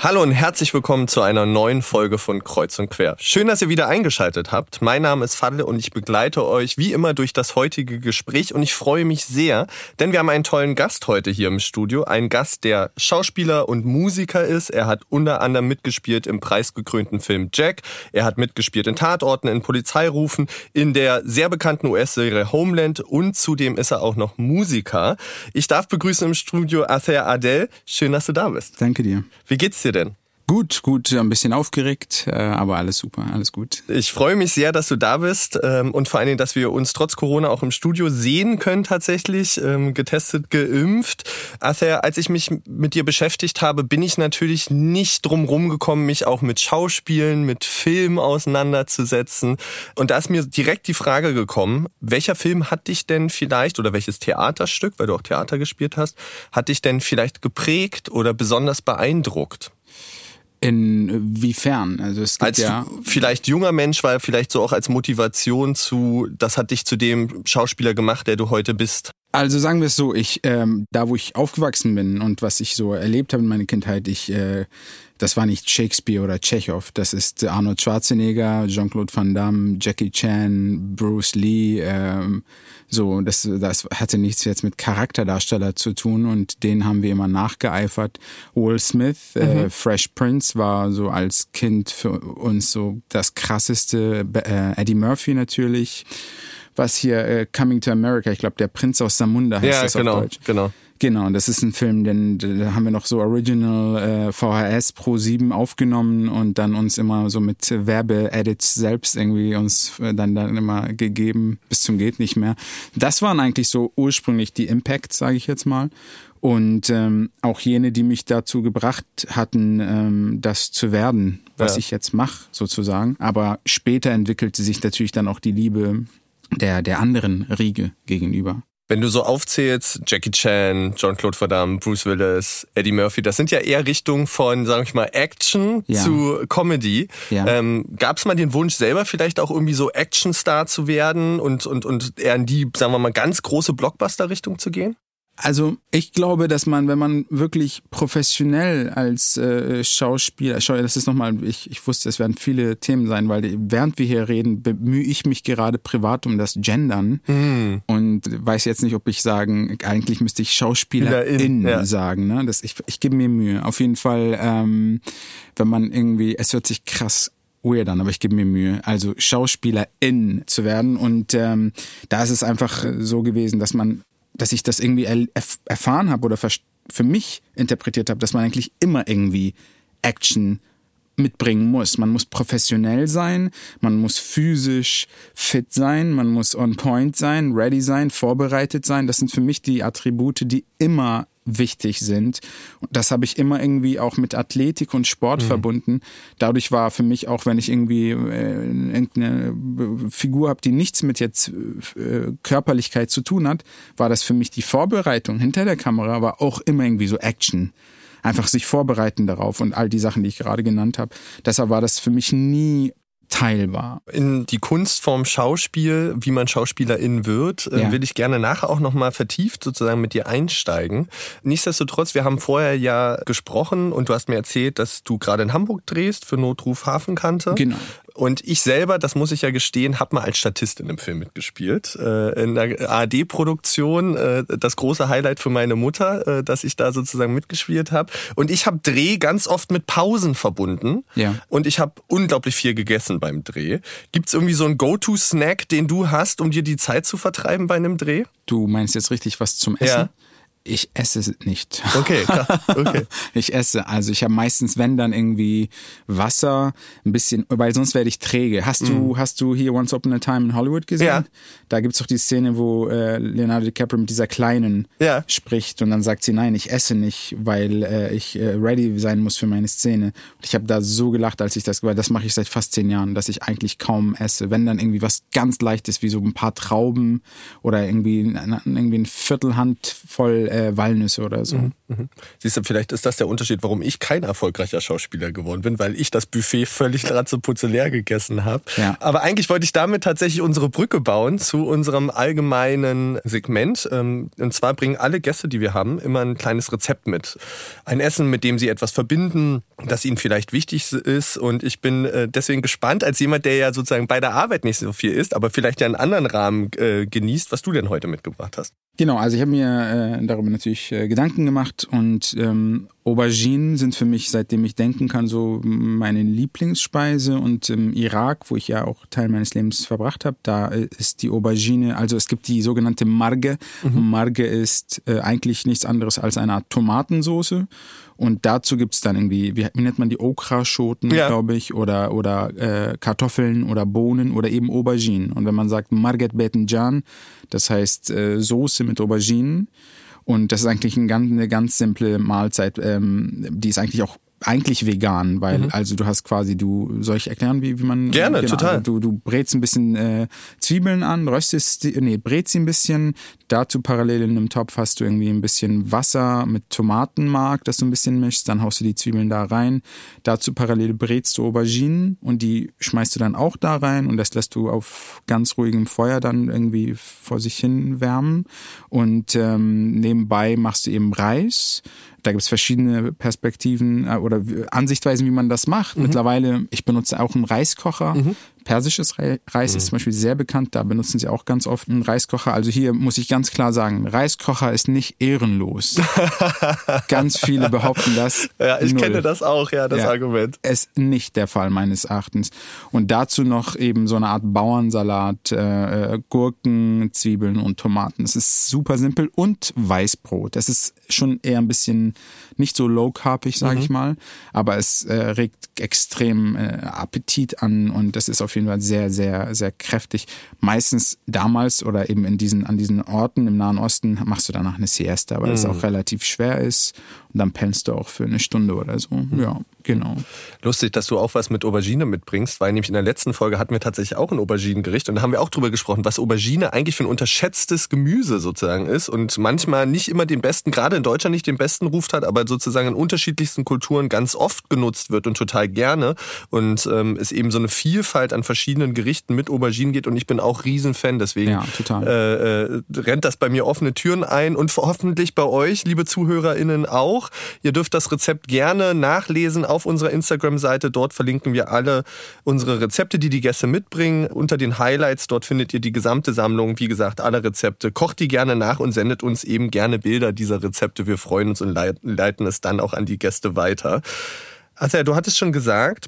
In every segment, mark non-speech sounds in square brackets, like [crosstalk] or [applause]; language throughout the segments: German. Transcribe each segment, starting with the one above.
Hallo und herzlich willkommen zu einer neuen Folge von Kreuz und Quer. Schön, dass ihr wieder eingeschaltet habt. Mein Name ist Fadle und ich begleite euch wie immer durch das heutige Gespräch und ich freue mich sehr, denn wir haben einen tollen Gast heute hier im Studio. Ein Gast, der Schauspieler und Musiker ist. Er hat unter anderem mitgespielt im preisgekrönten Film Jack. Er hat mitgespielt in Tatorten, in Polizeirufen, in der sehr bekannten US-Serie Homeland und zudem ist er auch noch Musiker. Ich darf begrüßen im Studio Ather Adel. Schön, dass du da bist. Danke dir. Wie geht's dir? Dir denn? Gut, gut, ein bisschen aufgeregt, äh, aber alles super, alles gut. Ich freue mich sehr, dass du da bist ähm, und vor allen Dingen, dass wir uns trotz Corona auch im Studio sehen können tatsächlich, ähm, getestet, geimpft. Arthur, als ich mich mit dir beschäftigt habe, bin ich natürlich nicht drum rumgekommen, mich auch mit Schauspielen, mit Film auseinanderzusetzen. Und da ist mir direkt die Frage gekommen, welcher Film hat dich denn vielleicht oder welches Theaterstück, weil du auch Theater gespielt hast, hat dich denn vielleicht geprägt oder besonders beeindruckt? Inwiefern? Also es gibt als ja vielleicht junger Mensch, weil vielleicht so auch als Motivation zu, das hat dich zu dem Schauspieler gemacht, der du heute bist. Also sagen wir es so, ich ähm, da wo ich aufgewachsen bin und was ich so erlebt habe in meiner Kindheit, ich äh, das war nicht Shakespeare oder Tschechow, das ist Arnold Schwarzenegger, Jean-Claude Van Damme, Jackie Chan, Bruce Lee, ähm, so, das, das hatte nichts jetzt mit Charakterdarsteller zu tun und den haben wir immer nachgeeifert. Will Smith, äh, mhm. äh, Fresh Prince war so als Kind für uns so das krasseste, äh, Eddie Murphy natürlich was hier äh, Coming to America, ich glaube der Prinz aus Samunda heißt ja, das genau, auf Deutsch. Genau. Genau, das ist ein Film, den da haben wir noch so Original äh, VHS Pro 7 aufgenommen und dann uns immer so mit Werbe-Edits selbst irgendwie uns äh, dann dann immer gegeben bis zum geht nicht mehr. Das waren eigentlich so ursprünglich die Impacts, sage ich jetzt mal. Und ähm, auch jene, die mich dazu gebracht hatten, ähm, das zu werden, was ja. ich jetzt mache, sozusagen. Aber später entwickelte sich natürlich dann auch die Liebe der, der anderen Riege gegenüber. Wenn du so aufzählst, Jackie Chan, Jean-Claude Van Bruce Willis, Eddie Murphy, das sind ja eher Richtungen von, sag ich mal, Action ja. zu Comedy. Ja. Ähm, Gab es mal den Wunsch, selber vielleicht auch irgendwie so Actionstar zu werden und, und, und eher in die, sagen wir mal, ganz große Blockbuster-Richtung zu gehen? Also ich glaube, dass man, wenn man wirklich professionell als äh, Schauspieler, schau, das ist nochmal, ich, ich wusste, es werden viele Themen sein, weil während wir hier reden, bemühe ich mich gerade privat um das Gendern mm. und weiß jetzt nicht, ob ich sagen, eigentlich müsste ich Schauspielerin ja. sagen. Ne? Das, ich, ich gebe mir Mühe. Auf jeden Fall, ähm, wenn man irgendwie, es hört sich krass weird an, aber ich gebe mir Mühe, also Schauspielerin zu werden. Und ähm, da ist es einfach so gewesen, dass man dass ich das irgendwie erf erfahren habe oder für mich interpretiert habe, dass man eigentlich immer irgendwie Action mitbringen muss. Man muss professionell sein, man muss physisch fit sein, man muss on point sein, ready sein, vorbereitet sein. Das sind für mich die Attribute, die immer wichtig sind. Und das habe ich immer irgendwie auch mit Athletik und Sport mhm. verbunden. Dadurch war für mich auch, wenn ich irgendwie äh, irgendeine Figur habe, die nichts mit jetzt äh, Körperlichkeit zu tun hat, war das für mich die Vorbereitung hinter der Kamera, war auch immer irgendwie so Action einfach sich vorbereiten darauf und all die Sachen, die ich gerade genannt habe. Deshalb war das für mich nie teilbar. In die Kunstform Schauspiel, wie man Schauspielerin wird, äh, ja. will ich gerne nachher auch nochmal vertieft sozusagen mit dir einsteigen. Nichtsdestotrotz, wir haben vorher ja gesprochen und du hast mir erzählt, dass du gerade in Hamburg drehst für Notruf Hafenkante. Genau. Und ich selber, das muss ich ja gestehen, habe mal als Statist in dem Film mitgespielt. Äh, in der ARD-Produktion, äh, das große Highlight für meine Mutter, äh, dass ich da sozusagen mitgespielt habe. Und ich habe Dreh ganz oft mit Pausen verbunden. Ja. Und ich habe unglaublich viel gegessen beim Dreh. Gibt's irgendwie so einen Go-To-Snack, den du hast, um dir die Zeit zu vertreiben bei einem Dreh? Du meinst jetzt richtig was zum Essen? Ja. Ich esse nicht. Okay, klar. okay. [laughs] ich esse. Also ich habe meistens, wenn dann irgendwie Wasser, ein bisschen, weil sonst werde ich träge. Hast du, mm. hast du hier Once Upon a Time in Hollywood gesehen? Ja. Da gibt's doch die Szene, wo äh, Leonardo DiCaprio mit dieser Kleinen ja. spricht und dann sagt sie, nein, ich esse nicht, weil äh, ich äh, ready sein muss für meine Szene. Und ich habe da so gelacht, als ich das, weil das mache ich seit fast zehn Jahren, dass ich eigentlich kaum esse. Wenn dann irgendwie was ganz leichtes, wie so ein paar Trauben oder irgendwie, irgendwie ein Viertelhand voll äh, äh, Walnüsse oder so. Mhm, mhm. Siehst du, vielleicht ist das der Unterschied, warum ich kein erfolgreicher Schauspieler geworden bin, weil ich das Buffet völlig ratzeputze gegessen habe. Ja. Aber eigentlich wollte ich damit tatsächlich unsere Brücke bauen zu unserem allgemeinen Segment. Ähm, und zwar bringen alle Gäste, die wir haben, immer ein kleines Rezept mit. Ein Essen, mit dem sie etwas verbinden, das ihnen vielleicht wichtig ist. Und ich bin äh, deswegen gespannt, als jemand, der ja sozusagen bei der Arbeit nicht so viel isst, aber vielleicht ja einen anderen Rahmen äh, genießt, was du denn heute mitgebracht hast. Genau, also ich habe mir äh, darüber natürlich äh, Gedanken gemacht und ähm, Auberginen sind für mich, seitdem ich denken kann, so meine Lieblingsspeise. Und im Irak, wo ich ja auch Teil meines Lebens verbracht habe, da ist die Aubergine, also es gibt die sogenannte Marge. Mhm. Marge ist äh, eigentlich nichts anderes als eine Art Tomatensoße. Und dazu gibt's dann irgendwie, wie, wie nennt man die Okraschoten, ja. glaube ich, oder, oder äh, Kartoffeln oder Bohnen oder eben Auberginen. Und wenn man sagt Marget Betenjan, das heißt äh, Soße mit Auberginen, und das ist eigentlich ein ganz, eine ganz simple Mahlzeit, ähm, die ist eigentlich auch eigentlich vegan, weil mhm. also du hast quasi, du soll ich erklären, wie, wie man gerne genau, total. Du du brätst ein bisschen äh, Zwiebeln an, röstest, nee, brätst sie ein bisschen. Dazu parallel in einem Topf hast du irgendwie ein bisschen Wasser mit Tomatenmark, das du ein bisschen mischst. Dann haust du die Zwiebeln da rein. Dazu parallel brätst du Auberginen und die schmeißt du dann auch da rein und das lässt du auf ganz ruhigem Feuer dann irgendwie vor sich hin wärmen. Und ähm, nebenbei machst du eben Reis da gibt es verschiedene Perspektiven äh, oder Ansichtweisen, wie man das macht. Mhm. Mittlerweile, ich benutze auch einen Reiskocher. Mhm persisches Reis ist mhm. zum Beispiel sehr bekannt, da benutzen sie auch ganz oft einen Reiskocher. Also hier muss ich ganz klar sagen, Reiskocher ist nicht ehrenlos. [laughs] ganz viele behaupten das. Ja, ich Null. kenne das auch, ja, das ja, Argument. Ist nicht der Fall meines Erachtens. Und dazu noch eben so eine Art Bauernsalat, äh, äh Gurken, Zwiebeln und Tomaten. Es ist super simpel und Weißbrot. Das ist schon eher ein bisschen nicht so low carbig, sage mhm. ich mal, aber es äh, regt extrem äh, Appetit an und das ist auf jeden Fall sehr, sehr, sehr kräftig. Meistens damals oder eben in diesen, an diesen Orten im Nahen Osten machst du danach eine Siesta, weil mhm. es auch relativ schwer ist und dann pennst du auch für eine Stunde oder so. Mhm. Ja. Genau. Lustig, dass du auch was mit Aubergine mitbringst, weil nämlich in der letzten Folge hatten wir tatsächlich auch ein Auberginengericht und da haben wir auch drüber gesprochen, was Aubergine eigentlich für ein unterschätztes Gemüse sozusagen ist und manchmal nicht immer den besten, gerade in Deutschland nicht den besten Ruf hat, aber sozusagen in unterschiedlichsten Kulturen ganz oft genutzt wird und total gerne und ähm, es eben so eine Vielfalt an verschiedenen Gerichten mit Auberginen geht und ich bin auch Riesenfan, deswegen ja, äh, äh, rennt das bei mir offene Türen ein und hoffentlich bei euch, liebe ZuhörerInnen auch. Ihr dürft das Rezept gerne nachlesen auf unserer Instagram-Seite. Dort verlinken wir alle unsere Rezepte, die die Gäste mitbringen. Unter den Highlights, dort findet ihr die gesamte Sammlung, wie gesagt, alle Rezepte. Kocht die gerne nach und sendet uns eben gerne Bilder dieser Rezepte. Wir freuen uns und leiten es dann auch an die Gäste weiter. Also, du hattest schon gesagt,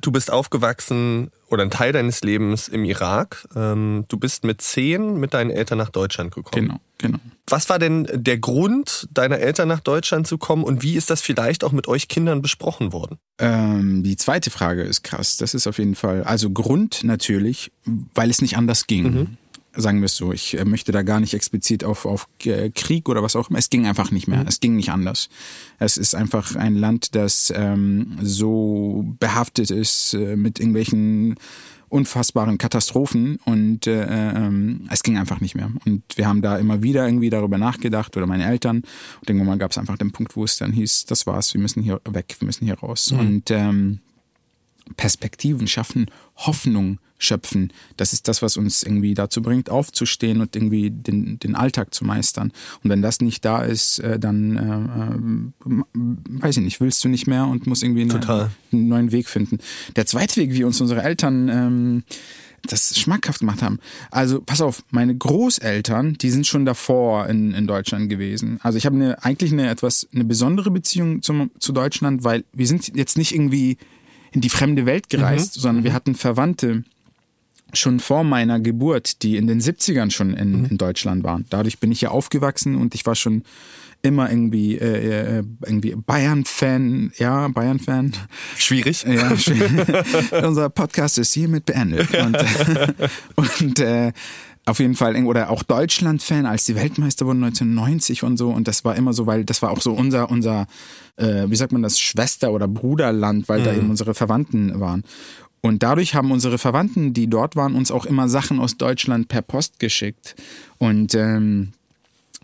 du bist aufgewachsen oder ein Teil deines Lebens im Irak. Ähm, du bist mit zehn mit deinen Eltern nach Deutschland gekommen. Genau, genau. Was war denn der Grund, deiner Eltern nach Deutschland zu kommen und wie ist das vielleicht auch mit euch Kindern besprochen worden? Ähm, die zweite Frage ist krass. Das ist auf jeden Fall, also Grund natürlich, weil es nicht anders ging. Mhm sagen wir es so. Ich äh, möchte da gar nicht explizit auf, auf äh, Krieg oder was auch immer. Es ging einfach nicht mehr. Mhm. Es ging nicht anders. Es ist einfach ein Land, das ähm, so behaftet ist äh, mit irgendwelchen unfassbaren Katastrophen und äh, ähm, es ging einfach nicht mehr. Und wir haben da immer wieder irgendwie darüber nachgedacht oder meine Eltern. Und irgendwann gab es einfach den Punkt, wo es dann hieß, das war's, wir müssen hier weg, wir müssen hier raus. Mhm. Und ähm, Perspektiven schaffen, Hoffnung schöpfen. Das ist das, was uns irgendwie dazu bringt, aufzustehen und irgendwie den, den Alltag zu meistern. Und wenn das nicht da ist, äh, dann äh, äh, weiß ich nicht, willst du nicht mehr und musst irgendwie eine, einen neuen Weg finden. Der zweite Weg, wie uns unsere Eltern ähm, das schmackhaft gemacht haben. Also pass auf, meine Großeltern, die sind schon davor in, in Deutschland gewesen. Also ich habe eine, eigentlich eine etwas eine besondere Beziehung zum, zu Deutschland, weil wir sind jetzt nicht irgendwie in die fremde Welt gereist, mhm. sondern wir mhm. hatten Verwandte schon vor meiner Geburt, die in den 70ern schon in, mhm. in Deutschland waren. Dadurch bin ich ja aufgewachsen und ich war schon immer irgendwie äh, äh irgendwie Bayern-Fan, ja, Bayern-Fan. Schwierig. Ja, schwierig. [laughs] Unser Podcast ist hiermit beendet. Und, [laughs] und äh, auf jeden Fall, oder auch Deutschland-Fan, als die Weltmeister wurden 1990 und so. Und das war immer so, weil das war auch so unser, unser, äh, wie sagt man das, Schwester- oder Bruderland, weil mhm. da eben unsere Verwandten waren. Und dadurch haben unsere Verwandten, die dort waren, uns auch immer Sachen aus Deutschland per Post geschickt. Und ähm,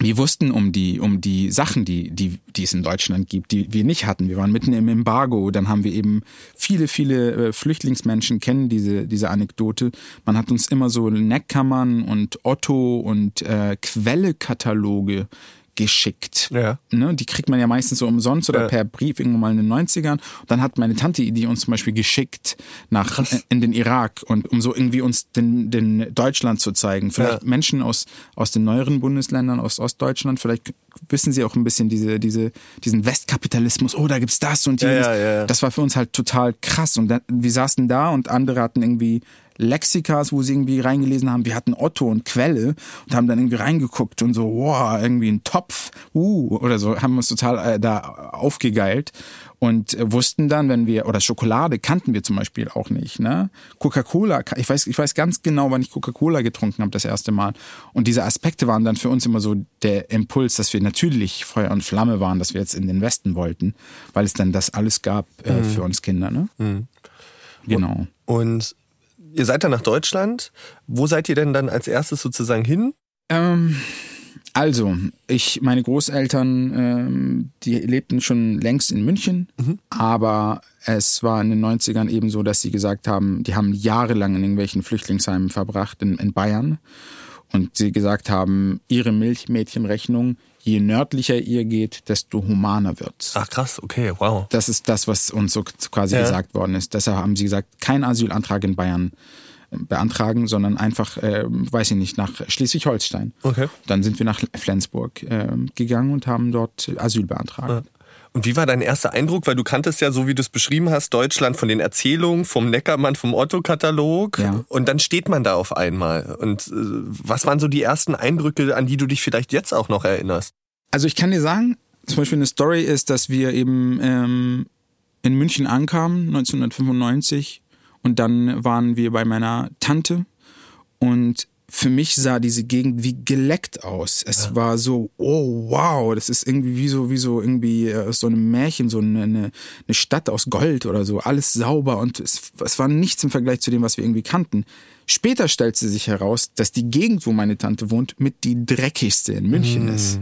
wir wussten um die, um die Sachen, die, die, die es in Deutschland gibt, die wir nicht hatten. Wir waren mitten im Embargo. Dann haben wir eben viele, viele äh, Flüchtlingsmenschen kennen diese, diese Anekdote. Man hat uns immer so Neckkammern und Otto und äh, Quellekataloge geschickt. Ja. Ne, die kriegt man ja meistens so umsonst oder Ja. per Brief irgendwann mal in den 90ern. Und dann hat meine Tante die uns zum Beispiel geschickt nach äh, in den Irak und um so irgendwie uns den, den Deutschland zu zeigen. Vielleicht Ja. Menschen aus, aus den neueren Bundesländern, aus Ostdeutschland, vielleicht wissen sie auch ein bisschen diese, diese, diesen Westkapitalismus, oh, da gibt's das und jenes. ja, ja, ja. Das war für uns halt total krass. Und dann, wir saßen da und andere hatten irgendwie Lexikas, wo sie irgendwie reingelesen haben. Wir hatten Otto und Quelle und haben dann irgendwie reingeguckt und so, wow, irgendwie ein Topf, uh, oder so, haben uns total äh, da aufgegeilt und äh, wussten dann, wenn wir, oder Schokolade kannten wir zum Beispiel auch nicht, ne? Coca-Cola, ich weiß, ich weiß ganz genau, wann ich Coca-Cola getrunken habe das erste Mal. Und diese Aspekte waren dann für uns immer so der Impuls, dass wir natürlich Feuer und Flamme waren, dass wir jetzt in den Westen wollten, weil es dann das alles gab äh, für uns Kinder, ne? Genau. Und ihr seid dann nach Deutschland. Wo seid ihr denn dann als erstes sozusagen hin? Ähm, also, ich, meine Großeltern, ähm, die lebten schon längst in München, aber es war in den 90ern eben so, dass sie gesagt haben, die haben jahrelang in irgendwelchen Flüchtlingsheimen verbracht in, in Bayern und sie gesagt haben, ihre Milchmädchenrechnung, je nördlicher ihr geht, desto humaner wird's. Ach krass, okay, wow. Das ist das, was uns so quasi Ja. gesagt worden ist. Deshalb haben sie gesagt, kein Asylantrag in Bayern beantragen, sondern einfach, äh, weiß ich nicht, nach Schleswig-Holstein. Okay. Dann sind wir nach Flensburg äh, gegangen und haben dort Asyl beantragt. Und wie war dein erster Eindruck? Weil du kanntest ja, so wie du es beschrieben hast, Deutschland von den Erzählungen, vom Neckermann, vom Otto-Katalog. Ja. Und dann steht man da auf einmal. Und äh, was waren so die ersten Eindrücke, an die du dich vielleicht jetzt auch noch erinnerst? Also ich kann dir sagen, zum Beispiel eine Story ist, dass wir eben ähm, in München ankamen, 1995, und dann waren wir bei meiner Tante und für mich sah diese Gegend wie geleckt aus. Es war so, oh wow, das ist irgendwie wie so, wie so irgendwie äh, aus so einem Märchen, so eine, eine Stadt aus Gold oder so, alles sauber und es, es war nichts im Vergleich zu dem, was wir irgendwie kannten. Später stellte sich heraus, dass die Gegend, wo meine Tante wohnt, mit die dreckigste in München ist.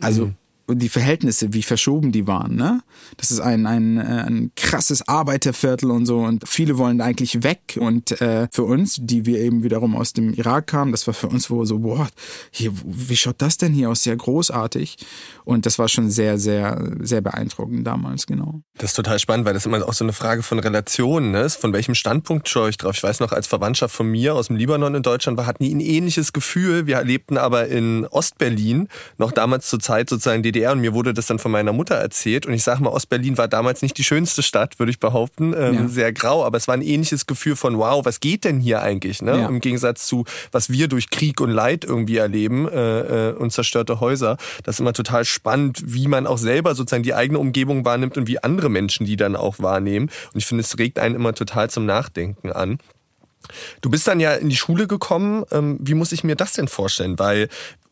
Also und die Verhältnisse, wie verschoben die waren, ne? Das ist ein, ein, äh, ein krasses Arbeiterviertel und so und viele wollen eigentlich weg und äh, für uns, die wir eben wiederum aus dem Irak kamen, das war für uns wohl so, boah, hier, wie schaut das denn hier aus? Sehr großartig und das war schon sehr, sehr, sehr beeindruckend damals, genau. Das ist total spannend, weil das immer auch so eine Frage von Relationen ist. Von welchem Standpunkt schaue ich drauf? Ich weiß noch, als Verwandtschaft von mir aus dem Libanon in Deutschland war, hatten die ein ähnliches Gefühl. Wir lebten aber in Ostberlin, noch damals zur Zeit sozusagen DDR und mir wurde das dann von meiner Mutter erzählt. Und ich sage mal, Ostberlin war damals nicht die schönste Stadt, würde ich behaupten. Ähm, Ja. Sehr grau, aber es war ein ähnliches Gefühl von, wow, was geht denn hier eigentlich? Ne? Ja. Im Gegensatz zu, was wir durch Krieg und Leid irgendwie erleben äh, äh, und zerstörte Häuser. Das ist immer total spannend, wie man auch selber sozusagen die eigene Umgebung wahrnimmt und wie andere Menschen die dann auch wahrnehmen. Und ich finde, es regt einen immer total zum Nachdenken an. Du bist dann ja in die Schule gekommen. Ähm, Wie muss ich mir das denn vorstellen? Weil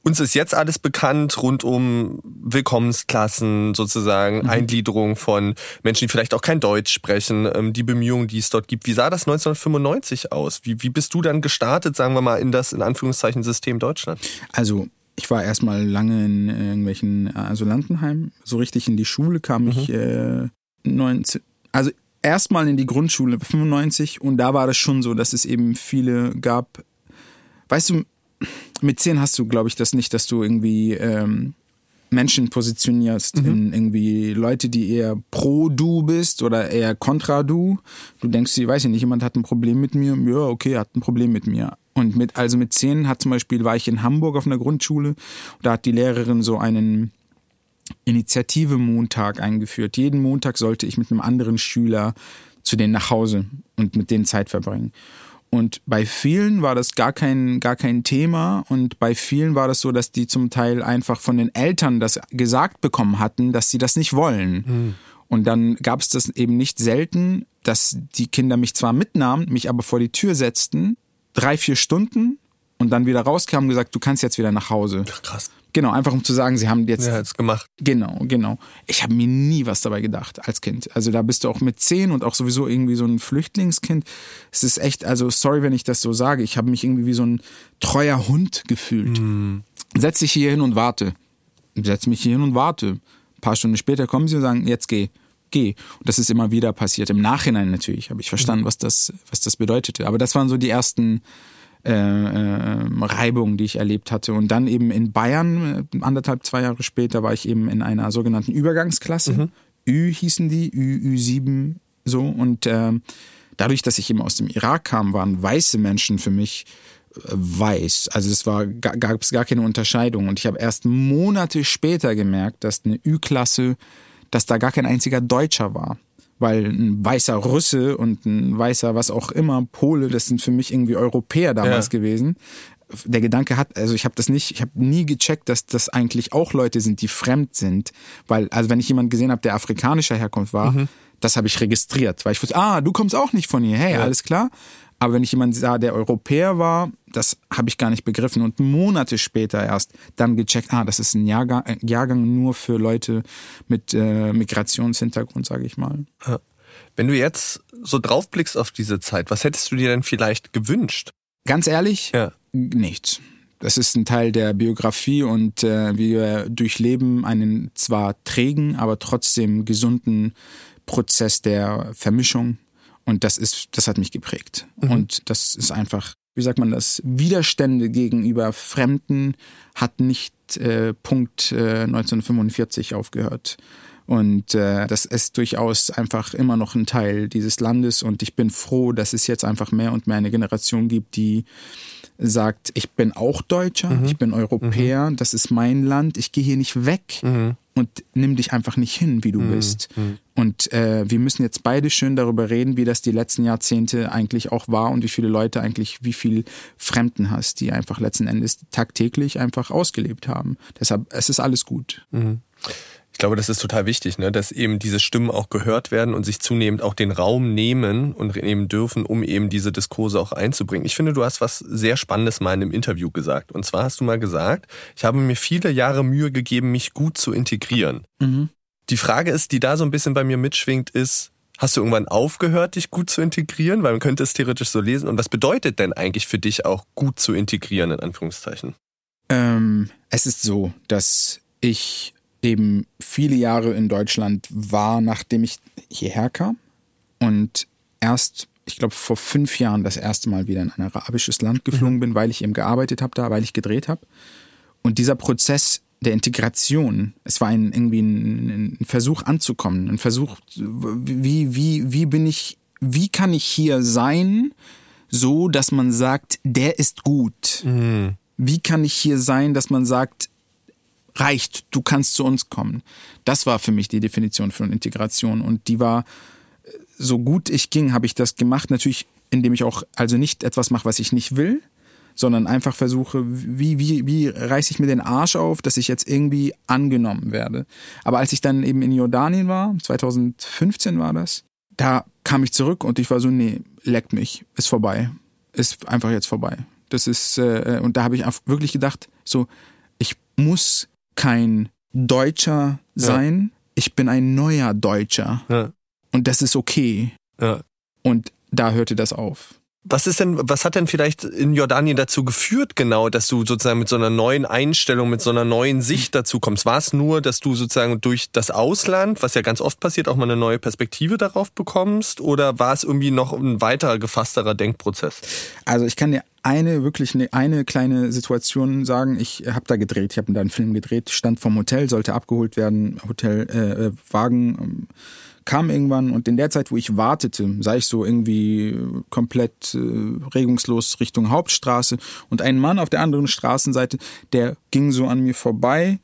uns ist jetzt alles bekannt rund um Willkommensklassen sozusagen, Eingliederung von Menschen, die vielleicht auch kein Deutsch sprechen, ähm, die Bemühungen, die es dort gibt. Wie sah das 1995 aus? Wie, wie bist du dann gestartet, sagen wir mal, in das in Anführungszeichen System Deutschland? Also ich war erstmal lange in irgendwelchen Asylantenheimen. So richtig in die Schule kam ich äh, 19, also erstmal in die Grundschule 95 und da war das schon so, dass es eben viele gab. Weißt du, mit 10 hast du, glaube ich, das nicht, dass du irgendwie ähm, Menschen positionierst in irgendwie Leute, die eher pro du bist oder eher kontra du. Du denkst dir, weiß ich nicht, jemand hat ein Problem mit mir. Ja, okay, hat ein Problem mit mir. Und mit, also mit zehn hat zum Beispiel, war ich in Hamburg auf einer Grundschule. Da hat die Lehrerin so einen Initiative-Montag eingeführt. Jeden Montag sollte ich mit einem anderen Schüler zu denen nach Hause und mit denen Zeit verbringen. Und bei vielen war das gar kein, gar kein Thema. Und bei vielen war das so, dass die zum Teil einfach von den Eltern das gesagt bekommen hatten, dass sie das nicht wollen. Und dann gab es das eben nicht selten, dass die Kinder mich zwar mitnahmen, mich aber vor die Tür setzten, drei, vier Stunden und dann wieder rauskamen und gesagt, du kannst jetzt wieder nach Hause. Krass. Genau, einfach um zu sagen, sie haben jetzt Ja, hat's gemacht. Genau, genau. Ich habe mir nie was dabei gedacht als Kind. Also da bist du auch mit zehn und auch sowieso irgendwie so ein Flüchtlingskind. Es ist echt, also sorry, wenn ich das so sage, ich habe mich irgendwie wie so ein treuer Hund gefühlt. setz dich hier hin und warte. Setz mich hier hin und warte. Ein paar Stunden später kommen sie und sagen, jetzt geh, geh. Und das ist immer wieder passiert. Im Nachhinein natürlich habe ich verstanden, was das, was das bedeutete. Aber das waren so die ersten äh, äh, Reibungen, die ich erlebt hatte. Und dann eben in Bayern, äh, anderthalb, zwei Jahre später, war ich eben in einer sogenannten Übergangsklasse. Mhm. Ü hießen die, Ü, Ü7 so. Und äh, dadurch, dass ich eben aus dem Irak kam, waren weiße Menschen für mich äh, weiß. Also es war gab es gar keine Unterscheidung. Und ich habe erst Monate später gemerkt, dass eine Ü-Klasse, dass da gar kein einziger Deutscher war. Weil ein weißer Russe und ein weißer was auch immer, Pole, das sind für mich irgendwie Europäer damals ja. gewesen. Der Gedanke hat, also ich habe das nicht, ich habe nie gecheckt, dass das eigentlich auch Leute sind, die fremd sind. Weil, also wenn ich jemanden gesehen habe, der afrikanischer Herkunft war, mhm das habe ich registriert, weil ich wusste, ah, du kommst auch nicht von hier, hey, ja. alles klar. Aber wenn ich jemanden sah, der Europäer war, das habe ich gar nicht begriffen. Und Monate später erst dann gecheckt, ah, das ist ein Jahrgang, ein Jahrgang nur für Leute mit äh, Migrationshintergrund, sage ich mal. Wenn du jetzt so draufblickst auf diese Zeit, was hättest du dir denn vielleicht gewünscht? Ganz ehrlich, ja. nichts. Das ist ein Teil der Biografie und äh, wir durchleben einen zwar trägen, aber trotzdem gesunden Prozess der Vermischung. Und das ist, das hat mich geprägt. Mhm. Und das ist einfach, wie sagt man das, Widerstände gegenüber Fremden hat nicht äh, Punkt äh, 1945 aufgehört. Und äh, das ist durchaus einfach immer noch ein Teil dieses Landes. Und ich bin froh, dass es jetzt einfach mehr und mehr eine Generation gibt, die sagt, ich bin auch Deutscher, mhm. ich bin Europäer, mhm. das ist mein Land, ich gehe hier nicht weg mhm. Und nimm dich einfach nicht hin, wie du mhm. bist. Mhm. Und äh, wir müssen jetzt beide schön darüber reden, wie das die letzten Jahrzehnte eigentlich auch war und wie viele Leute eigentlich, wie viel Fremden hast, die einfach letzten Endes tagtäglich einfach ausgelebt haben. Deshalb, es ist alles gut. Mhm. Ich glaube, das ist total wichtig, ne? dass eben diese Stimmen auch gehört werden und sich zunehmend auch den Raum nehmen und nehmen dürfen, um eben diese Diskurse auch einzubringen. Ich finde, du hast was sehr Spannendes mal in einem Interview gesagt. Und zwar hast du mal gesagt, ich habe mir viele Jahre Mühe gegeben, mich gut zu integrieren. Mhm. Die Frage ist, die da so ein bisschen bei mir mitschwingt, ist, Hast du irgendwann aufgehört, dich gut zu integrieren? Weil man könnte es theoretisch so lesen. Und was bedeutet denn eigentlich für dich auch gut zu integrieren, in Anführungszeichen? Ähm, es ist so, dass ich eben viele Jahre in Deutschland war, nachdem ich hierher kam. Und erst, ich glaube, vor fünf Jahren das erste Mal wieder in ein arabisches Land geflogen mhm. bin, weil ich eben gearbeitet habe da, weil ich gedreht habe. Und dieser Prozess der Integration, es war ein, irgendwie ein, ein Versuch anzukommen, ein Versuch, wie, wie, wie bin ich, wie kann ich hier sein, so dass man sagt, der ist gut. Mhm. Wie kann ich hier sein, dass man sagt, reicht, du kannst zu uns kommen. Das war für mich die Definition von Integration und die war, so gut ich ging, habe ich das gemacht, natürlich indem ich auch also nicht etwas mache, was ich nicht will, sondern einfach versuche, wie, wie, wie reiße ich mir den Arsch auf, dass ich jetzt irgendwie angenommen werde. Aber als ich dann eben in Jordanien war, 2015 war das, da kam ich zurück und ich war so, nee, leckt mich, ist vorbei, ist einfach jetzt vorbei. Das ist, äh, und da habe ich wirklich gedacht, so, ich muss kein Deutscher sein. Ja. Ich bin ein neuer Deutscher. Ja. Und das ist okay. Ja. Und da hörte das auf. Was ist denn, was hat denn vielleicht in Jordanien dazu geführt, genau, dass du sozusagen mit so einer neuen Einstellung, mit so einer neuen Sicht dazu kommst? War es nur, dass du sozusagen durch das Ausland, was ja ganz oft passiert, auch mal eine neue Perspektive darauf bekommst? Oder war es irgendwie noch ein weiter gefassterer Denkprozess? Also ich kann dir eine wirklich eine, eine kleine Situation sagen. Ich habe da gedreht, ich habe da einen Film gedreht, stand vom Hotel, sollte abgeholt werden, Hotelwagen. Äh, ähm, kam irgendwann und in der Zeit, wo ich wartete, sah ich so irgendwie komplett äh, regungslos Richtung Hauptstraße und ein Mann auf der anderen Straßenseite, der ging so an mir vorbei.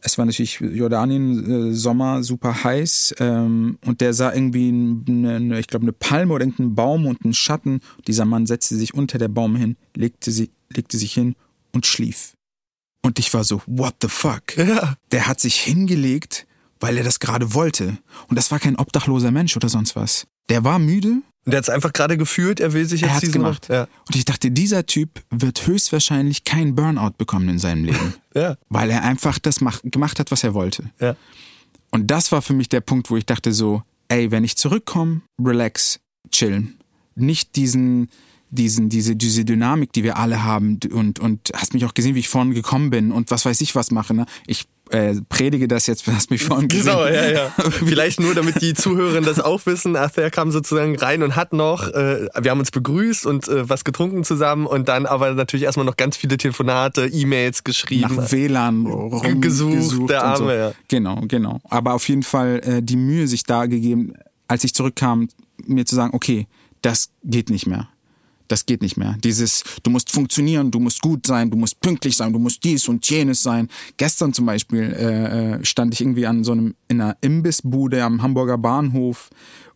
Es war natürlich Jordanien, äh, Sommer, super heiß ähm, und der sah irgendwie, eine, eine, ich glaube, eine Palme oder irgendeinen Baum und einen Schatten. Dieser Mann setzte sich unter der Baum hin, legte, sie, legte sich hin und schlief. Und ich war so, what the fuck? Ja. Der hat sich hingelegt weil er das gerade wollte. Und das war kein obdachloser Mensch oder sonst was. Der war müde. Und der hat es einfach gerade gefühlt, er will sich jetzt er hat's gemacht. Ja. Und ich dachte, dieser Typ wird höchstwahrscheinlich keinen Burnout bekommen in seinem Leben. [laughs] ja. Weil er einfach das mach, gemacht hat, was er wollte. Ja. Und das war für mich der Punkt, wo ich dachte so, ey, wenn ich zurückkomme, relax, chillen. Nicht diesen, diesen, diese, diese Dynamik, die wir alle haben und, und hast mich auch gesehen, wie ich vorne gekommen bin und was weiß ich was mache. Ne? Ich äh, predige das jetzt, hast mich vorhin [laughs] gesehen. Genau, ja, ja. [laughs] Vielleicht nur, damit die Zuhörer das auch wissen. Arthur kam sozusagen rein und hat noch, äh, wir haben uns begrüßt und äh, was getrunken zusammen und dann aber natürlich erstmal noch ganz viele Telefonate, E-Mails geschrieben. Nach WLAN gesucht, gesucht der Arme, so. ja. Genau, genau. Aber auf jeden Fall äh, die Mühe sich da gegeben, als ich zurückkam, mir zu sagen, okay, das geht nicht mehr das geht nicht mehr. Dieses, du musst funktionieren, du musst gut sein, du musst pünktlich sein, du musst dies und jenes sein. Gestern zum Beispiel äh, äh stand ich irgendwie an so einem in einer Imbissbude am Hamburger Bahnhof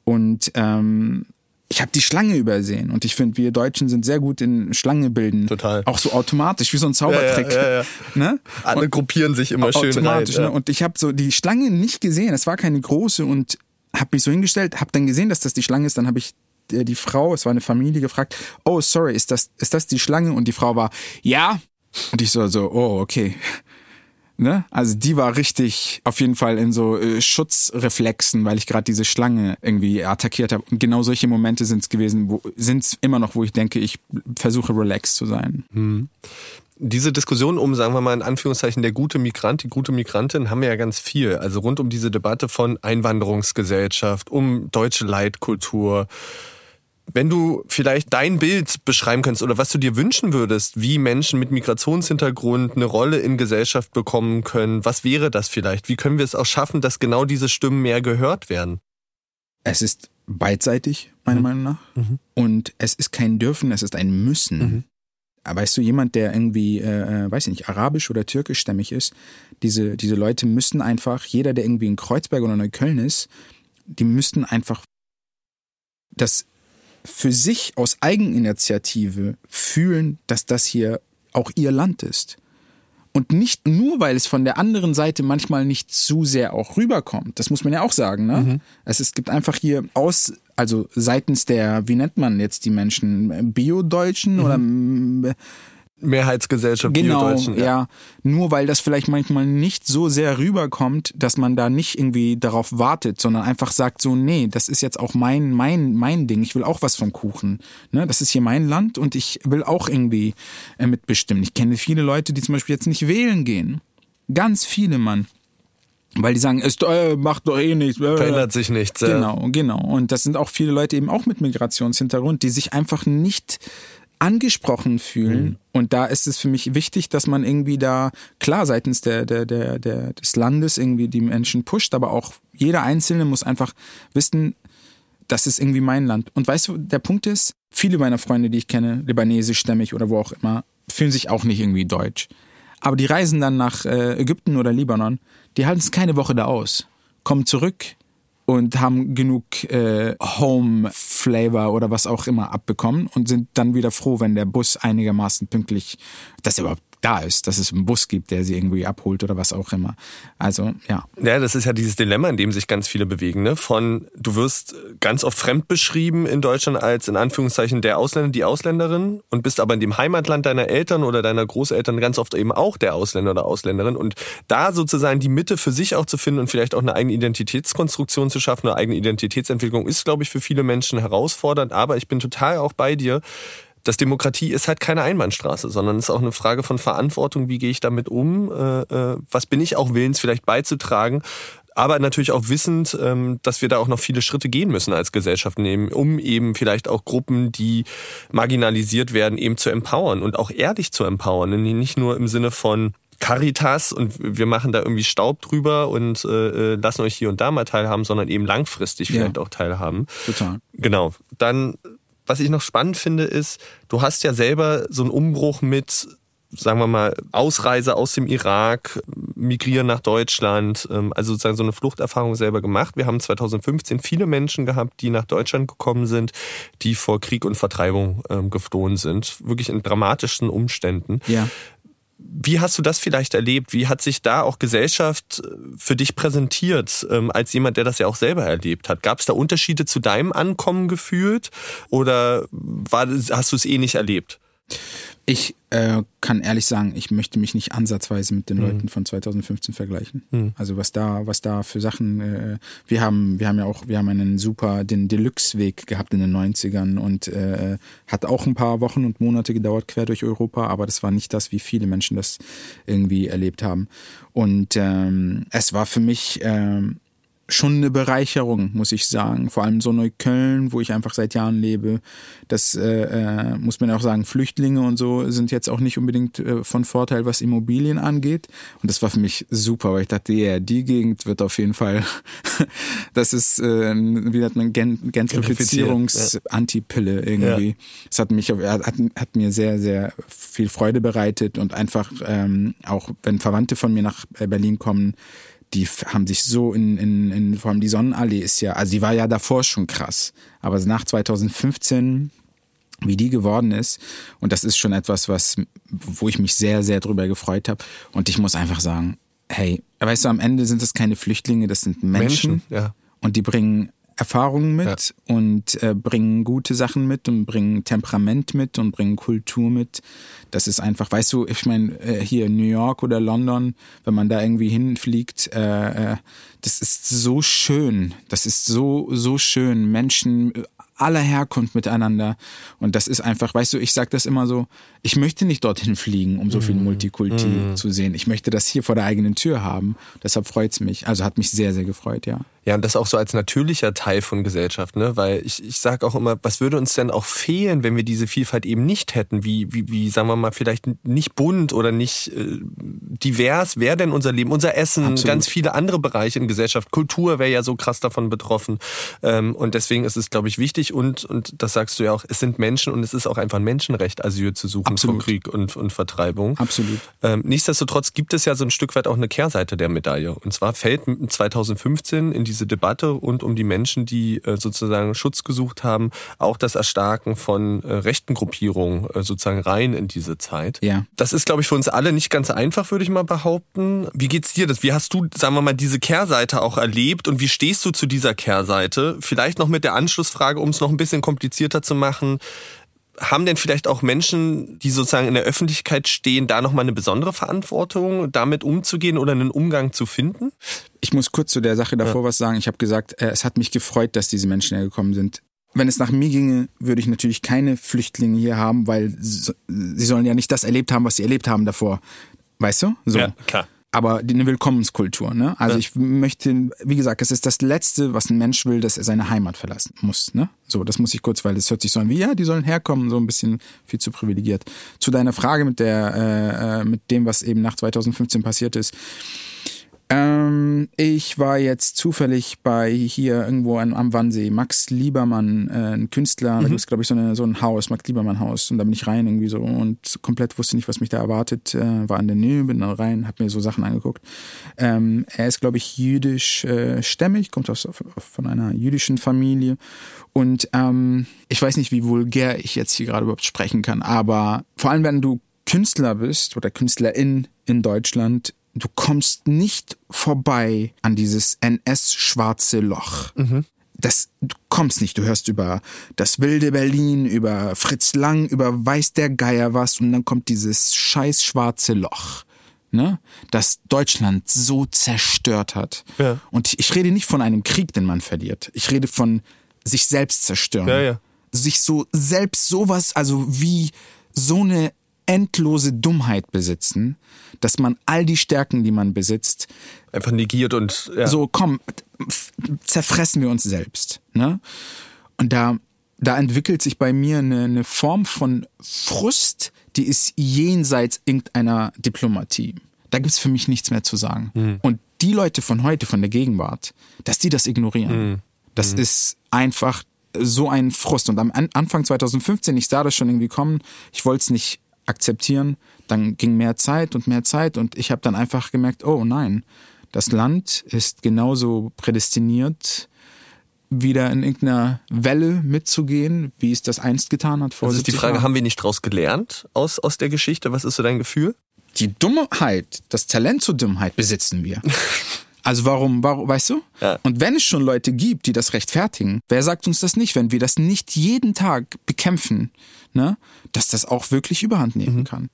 und ähm, ich habe die Schlange übersehen und ich finde, wir Deutschen sind sehr gut in Schlange bilden. Total. Auch so automatisch, wie so ein Zaubertrick. Ja, ja, ja, [laughs] ne? Alle und gruppieren sich immer schön automatisch, rein. Ne? Und ich habe so die Schlange nicht gesehen. Es war keine große und habe mich so hingestellt, habe dann gesehen, dass das die Schlange ist. Dann habe ich die Frau, es war eine Familie, gefragt, oh, sorry, ist das, ist das die Schlange? Und die Frau war, ja. Und ich so, so, oh, okay. [laughs] Ne? Also die war richtig auf jeden Fall in so äh, Schutzreflexen, weil ich gerade diese Schlange irgendwie attackiert habe. Und genau solche Momente sind es gewesen, sind es immer noch, wo ich denke, ich versuche relaxed zu sein. Hm. Diese Diskussion um, sagen wir mal in Anführungszeichen, der gute Migrant, die gute Migrantin, haben wir ja ganz viel. Also rund um diese Debatte von Einwanderungsgesellschaft, um deutsche Leitkultur, wenn du vielleicht dein Bild beschreiben könntest oder was du dir wünschen würdest, wie Menschen mit Migrationshintergrund eine Rolle in Gesellschaft bekommen können, was wäre das vielleicht? Wie können wir es auch schaffen, dass genau diese Stimmen mehr gehört werden? Es ist beidseitig, meiner mhm. Meinung nach. Mhm. Und es ist kein Dürfen, es ist ein Müssen. Mhm. Weißt du, jemand, der irgendwie, äh, äh weiß ich nicht, arabisch oder türkischstämmig ist, diese, diese Leute müssen einfach, jeder, der irgendwie in Kreuzberg oder Neukölln ist, die müssten einfach das für sich aus Eigeninitiative fühlen, dass das hier auch ihr Land ist. Und nicht nur, weil es von der anderen Seite manchmal nicht zu sehr auch rüberkommt. Das muss man ja auch sagen. Ne? Mhm. Es, es gibt einfach hier aus, also seitens der, wie nennt man jetzt die Menschen, Bio-Deutschen mhm. oder Mehrheitsgesellschaft genau, Deutschen, ja. ja. Nur weil das vielleicht manchmal nicht so sehr rüberkommt, dass man da nicht irgendwie darauf wartet, sondern einfach sagt so, nee, das ist jetzt auch mein, mein, mein Ding. Ich will auch was vom Kuchen. Ne? Das ist hier mein Land und ich will auch irgendwie äh, mitbestimmen. Ich kenne viele Leute, die zum Beispiel jetzt nicht wählen gehen. Ganz viele, Mann. Weil die sagen, es äh, macht doch eh nichts. Äh. Verändert sich nichts. Genau, genau. Und das sind auch viele Leute eben auch mit Migrationshintergrund, die sich einfach nicht angesprochen fühlen. Mhm. Und da ist es für mich wichtig, dass man irgendwie da klar seitens der, der, der, der, des Landes irgendwie die Menschen pusht, aber auch jeder Einzelne muss einfach wissen, das ist irgendwie mein Land. Und weißt du, der Punkt ist, viele meiner Freunde, die ich kenne, libanesischstämmig oder wo auch immer, fühlen sich auch nicht irgendwie deutsch. Aber die reisen dann nach äh, Ägypten oder Libanon, die halten es keine Woche da aus, kommen zurück, und haben genug äh, Home Flavor oder was auch immer abbekommen und sind dann wieder froh, wenn der Bus einigermaßen pünktlich, dass er überhaupt da ist, dass es einen Bus gibt, der sie irgendwie abholt oder was auch immer. Also, ja. Ja, das ist ja dieses Dilemma, in dem sich ganz viele bewegen, ne? Von, du wirst ganz oft fremd beschrieben in Deutschland als in Anführungszeichen der Ausländer, die Ausländerin und bist aber in dem Heimatland deiner Eltern oder deiner Großeltern ganz oft eben auch der Ausländer oder Ausländerin und da sozusagen die Mitte für sich auch zu finden und vielleicht auch eine eigene Identitätskonstruktion zu schaffen, eine eigene Identitätsentwicklung ist, glaube ich, für viele Menschen herausfordernd, aber ich bin total auch bei dir, dass Demokratie ist halt keine Einbahnstraße, sondern es ist auch eine Frage von Verantwortung, wie gehe ich damit um, äh, äh, was bin ich auch willens vielleicht beizutragen, aber natürlich auch wissend, ähm, dass wir da auch noch viele Schritte gehen müssen als Gesellschaft nehmen, um eben vielleicht auch Gruppen, die marginalisiert werden, eben zu empowern und auch ehrlich zu empowern, nicht nur im Sinne von Caritas und wir machen da irgendwie Staub drüber und äh lassen euch hier und da mal teilhaben, sondern eben langfristig vielleicht ja. auch teilhaben. Total. Genau. Dann was ich noch spannend finde, ist, du hast ja selber so einen Umbruch mit sagen wir mal, Ausreise aus dem Irak, migrieren nach Deutschland, ähm, also sozusagen so eine Fluchterfahrung selber gemacht. Wir haben 2015 viele Menschen gehabt, die nach Deutschland gekommen sind, die vor Krieg und Vertreibung ähm, geflohen sind, wirklich in dramatischen Umständen. Ja. Wie hast du das vielleicht erlebt? Wie hat sich da auch Gesellschaft äh, für dich präsentiert, ähm, als jemand, der das ja auch selber erlebt hat? Gab es da Unterschiede zu deinem Ankommen gefühlt oder war, hast du es eh nicht erlebt? Ich äh, kann ehrlich sagen, ich möchte mich nicht ansatzweise mit den mhm. Leuten von 2015 vergleichen. Mhm. Also was da, was da für Sachen, äh, wir haben, wir haben ja auch, wir haben einen super, den Deluxe-Weg gehabt in den 90ern und äh, hat auch ein paar Wochen und Monate gedauert quer durch Europa, aber das war nicht das, wie viele Menschen das irgendwie erlebt haben. Und ähm, es war für mich ähm, schon eine Bereicherung, muss ich sagen. Vor allem so Neukölln, wo ich einfach seit Jahren lebe. Das äh, äh, muss man auch sagen, Flüchtlinge und so sind jetzt auch nicht unbedingt äh, von Vorteil, was Immobilien angeht. Und das war für mich super, weil ich dachte, ja, yeah, die Gegend wird auf jeden Fall, [laughs] das ist, äh, wie hat man, Gen Gentrifizierungs-Antipille irgendwie. Ja. Das hat mich, hat, hat mir sehr, sehr viel Freude bereitet und einfach ähm, auch, wenn Verwandte von mir nach Berlin kommen, die haben sich so in, in, in vor allem die Sonnenallee ist ja, also die war ja davor schon krass, aber nach 2015 wie die geworden ist. Und das ist schon etwas, was, wo ich mich sehr, sehr drüber gefreut habe. Und ich muss einfach sagen, hey, weißt du, am Ende sind das keine Flüchtlinge, das sind Menschen. Menschen ja. Und die bringen Erfahrungen mit ja. und äh, bringen gute Sachen mit und bringen Temperament mit und bringen Kultur mit. Das ist einfach, weißt du, ich meine, äh, hier in New York oder London, wenn man da irgendwie hinfliegt, äh, äh, das ist so schön. Das ist so, so schön. Menschen aller Herkunft miteinander. Und das ist einfach, weißt du, ich sag das immer so, ich möchte nicht dorthin fliegen, um so viel mhm. Multikulti mm. zu sehen. Ich möchte das hier vor der eigenen Tür haben. Deshalb freut's mich. Also hat mich sehr, sehr gefreut, ja. Ja, und das auch so als natürlicher Teil von Gesellschaft, ne? Weil ich, ich sage auch immer, was würde uns denn auch fehlen, wenn wir diese Vielfalt eben nicht hätten? Wie, wie, wie sagen wir mal, vielleicht nicht bunt oder nicht äh, divers wäre denn unser Leben, unser Essen, Absolut. ganz viele andere Bereiche in Gesellschaft. Kultur wäre ja so krass davon betroffen. Ähm, und deswegen ist es, glaube ich, wichtig und, und das sagst du ja auch, es sind Menschen und es ist auch einfach ein Menschenrecht, Asyl zu suchen Absolut. vor Krieg und, und Vertreibung. Absolut. Ähm, nichtsdestotrotz gibt es ja so ein Stück weit auch eine Kehrseite der Medaille. Und zwar fällt 2015 in diese Debatte rund um die Menschen, die äh, sozusagen Schutz gesucht haben, auch das Erstarken von äh, rechten Gruppierungen äh, sozusagen rein in diese Zeit. Ja. Das ist, glaube ich, für uns alle nicht ganz einfach, würde ich mal behaupten. Wie geht's dir das? Wie hast du, sagen wir mal, diese Kehrseite auch erlebt und wie stehst du zu dieser Kehrseite? Vielleicht noch mit der Anschlussfrage, um es noch ein bisschen komplizierter zu machen haben denn vielleicht auch Menschen, die sozusagen in der Öffentlichkeit stehen, da nochmal eine besondere Verantwortung, damit umzugehen oder einen Umgang zu finden? Ich muss kurz zu der Sache davor ja. was sagen. Ich habe gesagt, äh, es hat mich gefreut, dass diese Menschen hergekommen sind. Wenn es nach mir ginge, würde ich natürlich keine Flüchtlinge hier haben, weil sie sollen ja nicht das erlebt haben, was sie erlebt haben davor. Weißt du? So. Ja, klar aber eine Willkommenskultur. Ne? Also ja. ich möchte, wie gesagt, es ist das Letzte, was ein Mensch will, dass er seine Heimat verlassen muss. Ne? So, das muss ich kurz, weil das hört sich so an wie, ja, die sollen herkommen, so ein bisschen viel zu privilegiert. Zu deiner Frage mit der, äh, äh mit dem, was eben nach 2015 passiert ist. Ähm, ich war jetzt zufällig bei hier irgendwo an, am Wannsee. Max Liebermann, äh, ein Künstler, mhm. da gibt es, glaube ich, so, eine, so ein Haus, Max Liebermann Haus. Und da bin ich rein irgendwie so und komplett wusste nicht, was mich da erwartet. Äh, war an der Nähe, bin da rein, hab mir so Sachen angeguckt. Ähm, er ist, glaube ich, jüdisch äh, stämmig, kommt aus, von einer jüdischen Familie. Und ähm, ich weiß nicht, wie vulgär ich jetzt hier gerade überhaupt sprechen kann, aber vor allem, wenn du Künstler bist oder Künstlerin in Deutschland, du kommst nicht vorbei an dieses NS-schwarze Loch. Mhm. Das, du kommst nicht. Du hörst über das wilde Berlin, über Fritz Lang, über weiß der Geier was und dann kommt dieses scheiß schwarze Loch. Ne? Das Deutschland so zerstört hat. Ja. Und ich rede nicht von einem Krieg, den man verliert. Ich rede von sich selbst zerstören. Ja, ja. Sich so selbst sowas, also wie so eine endlose Dummheit besitzen, dass man all die Stärken, die man besitzt, einfach negiert und ja. so komm, zerfressen wir uns selbst. Ne? Und da, da entwickelt sich bei mir eine, eine Form von Frust, die ist jenseits irgendeiner Diplomatie. Da gibt's für mich nichts mehr zu sagen. Mhm. Und die Leute von heute, von der Gegenwart, dass die das ignorieren, mhm. das mhm. ist einfach so ein Frust. Und am Anfang 2015, ich sah das schon irgendwie kommen, ich wollte es nicht akzeptieren. Dann ging mehr Zeit und mehr Zeit und ich habe dann einfach gemerkt, oh nein, das Land ist genauso prädestiniert, wieder in irgendeiner Welle mitzugehen, wie es das einst getan hat. Vor das ist die Frage, Jahren. haben wir nicht daraus gelernt aus, aus der Geschichte? Was ist so dein Gefühl? Die Dummheit, das Talent zur Dummheit besitzen wir. [laughs] Also warum, warum, weißt du? Ja. Und wenn es schon Leute gibt, die das rechtfertigen, wer sagt uns das nicht, wenn wir das nicht jeden Tag bekämpfen, ne, dass das auch wirklich Überhand nehmen kann?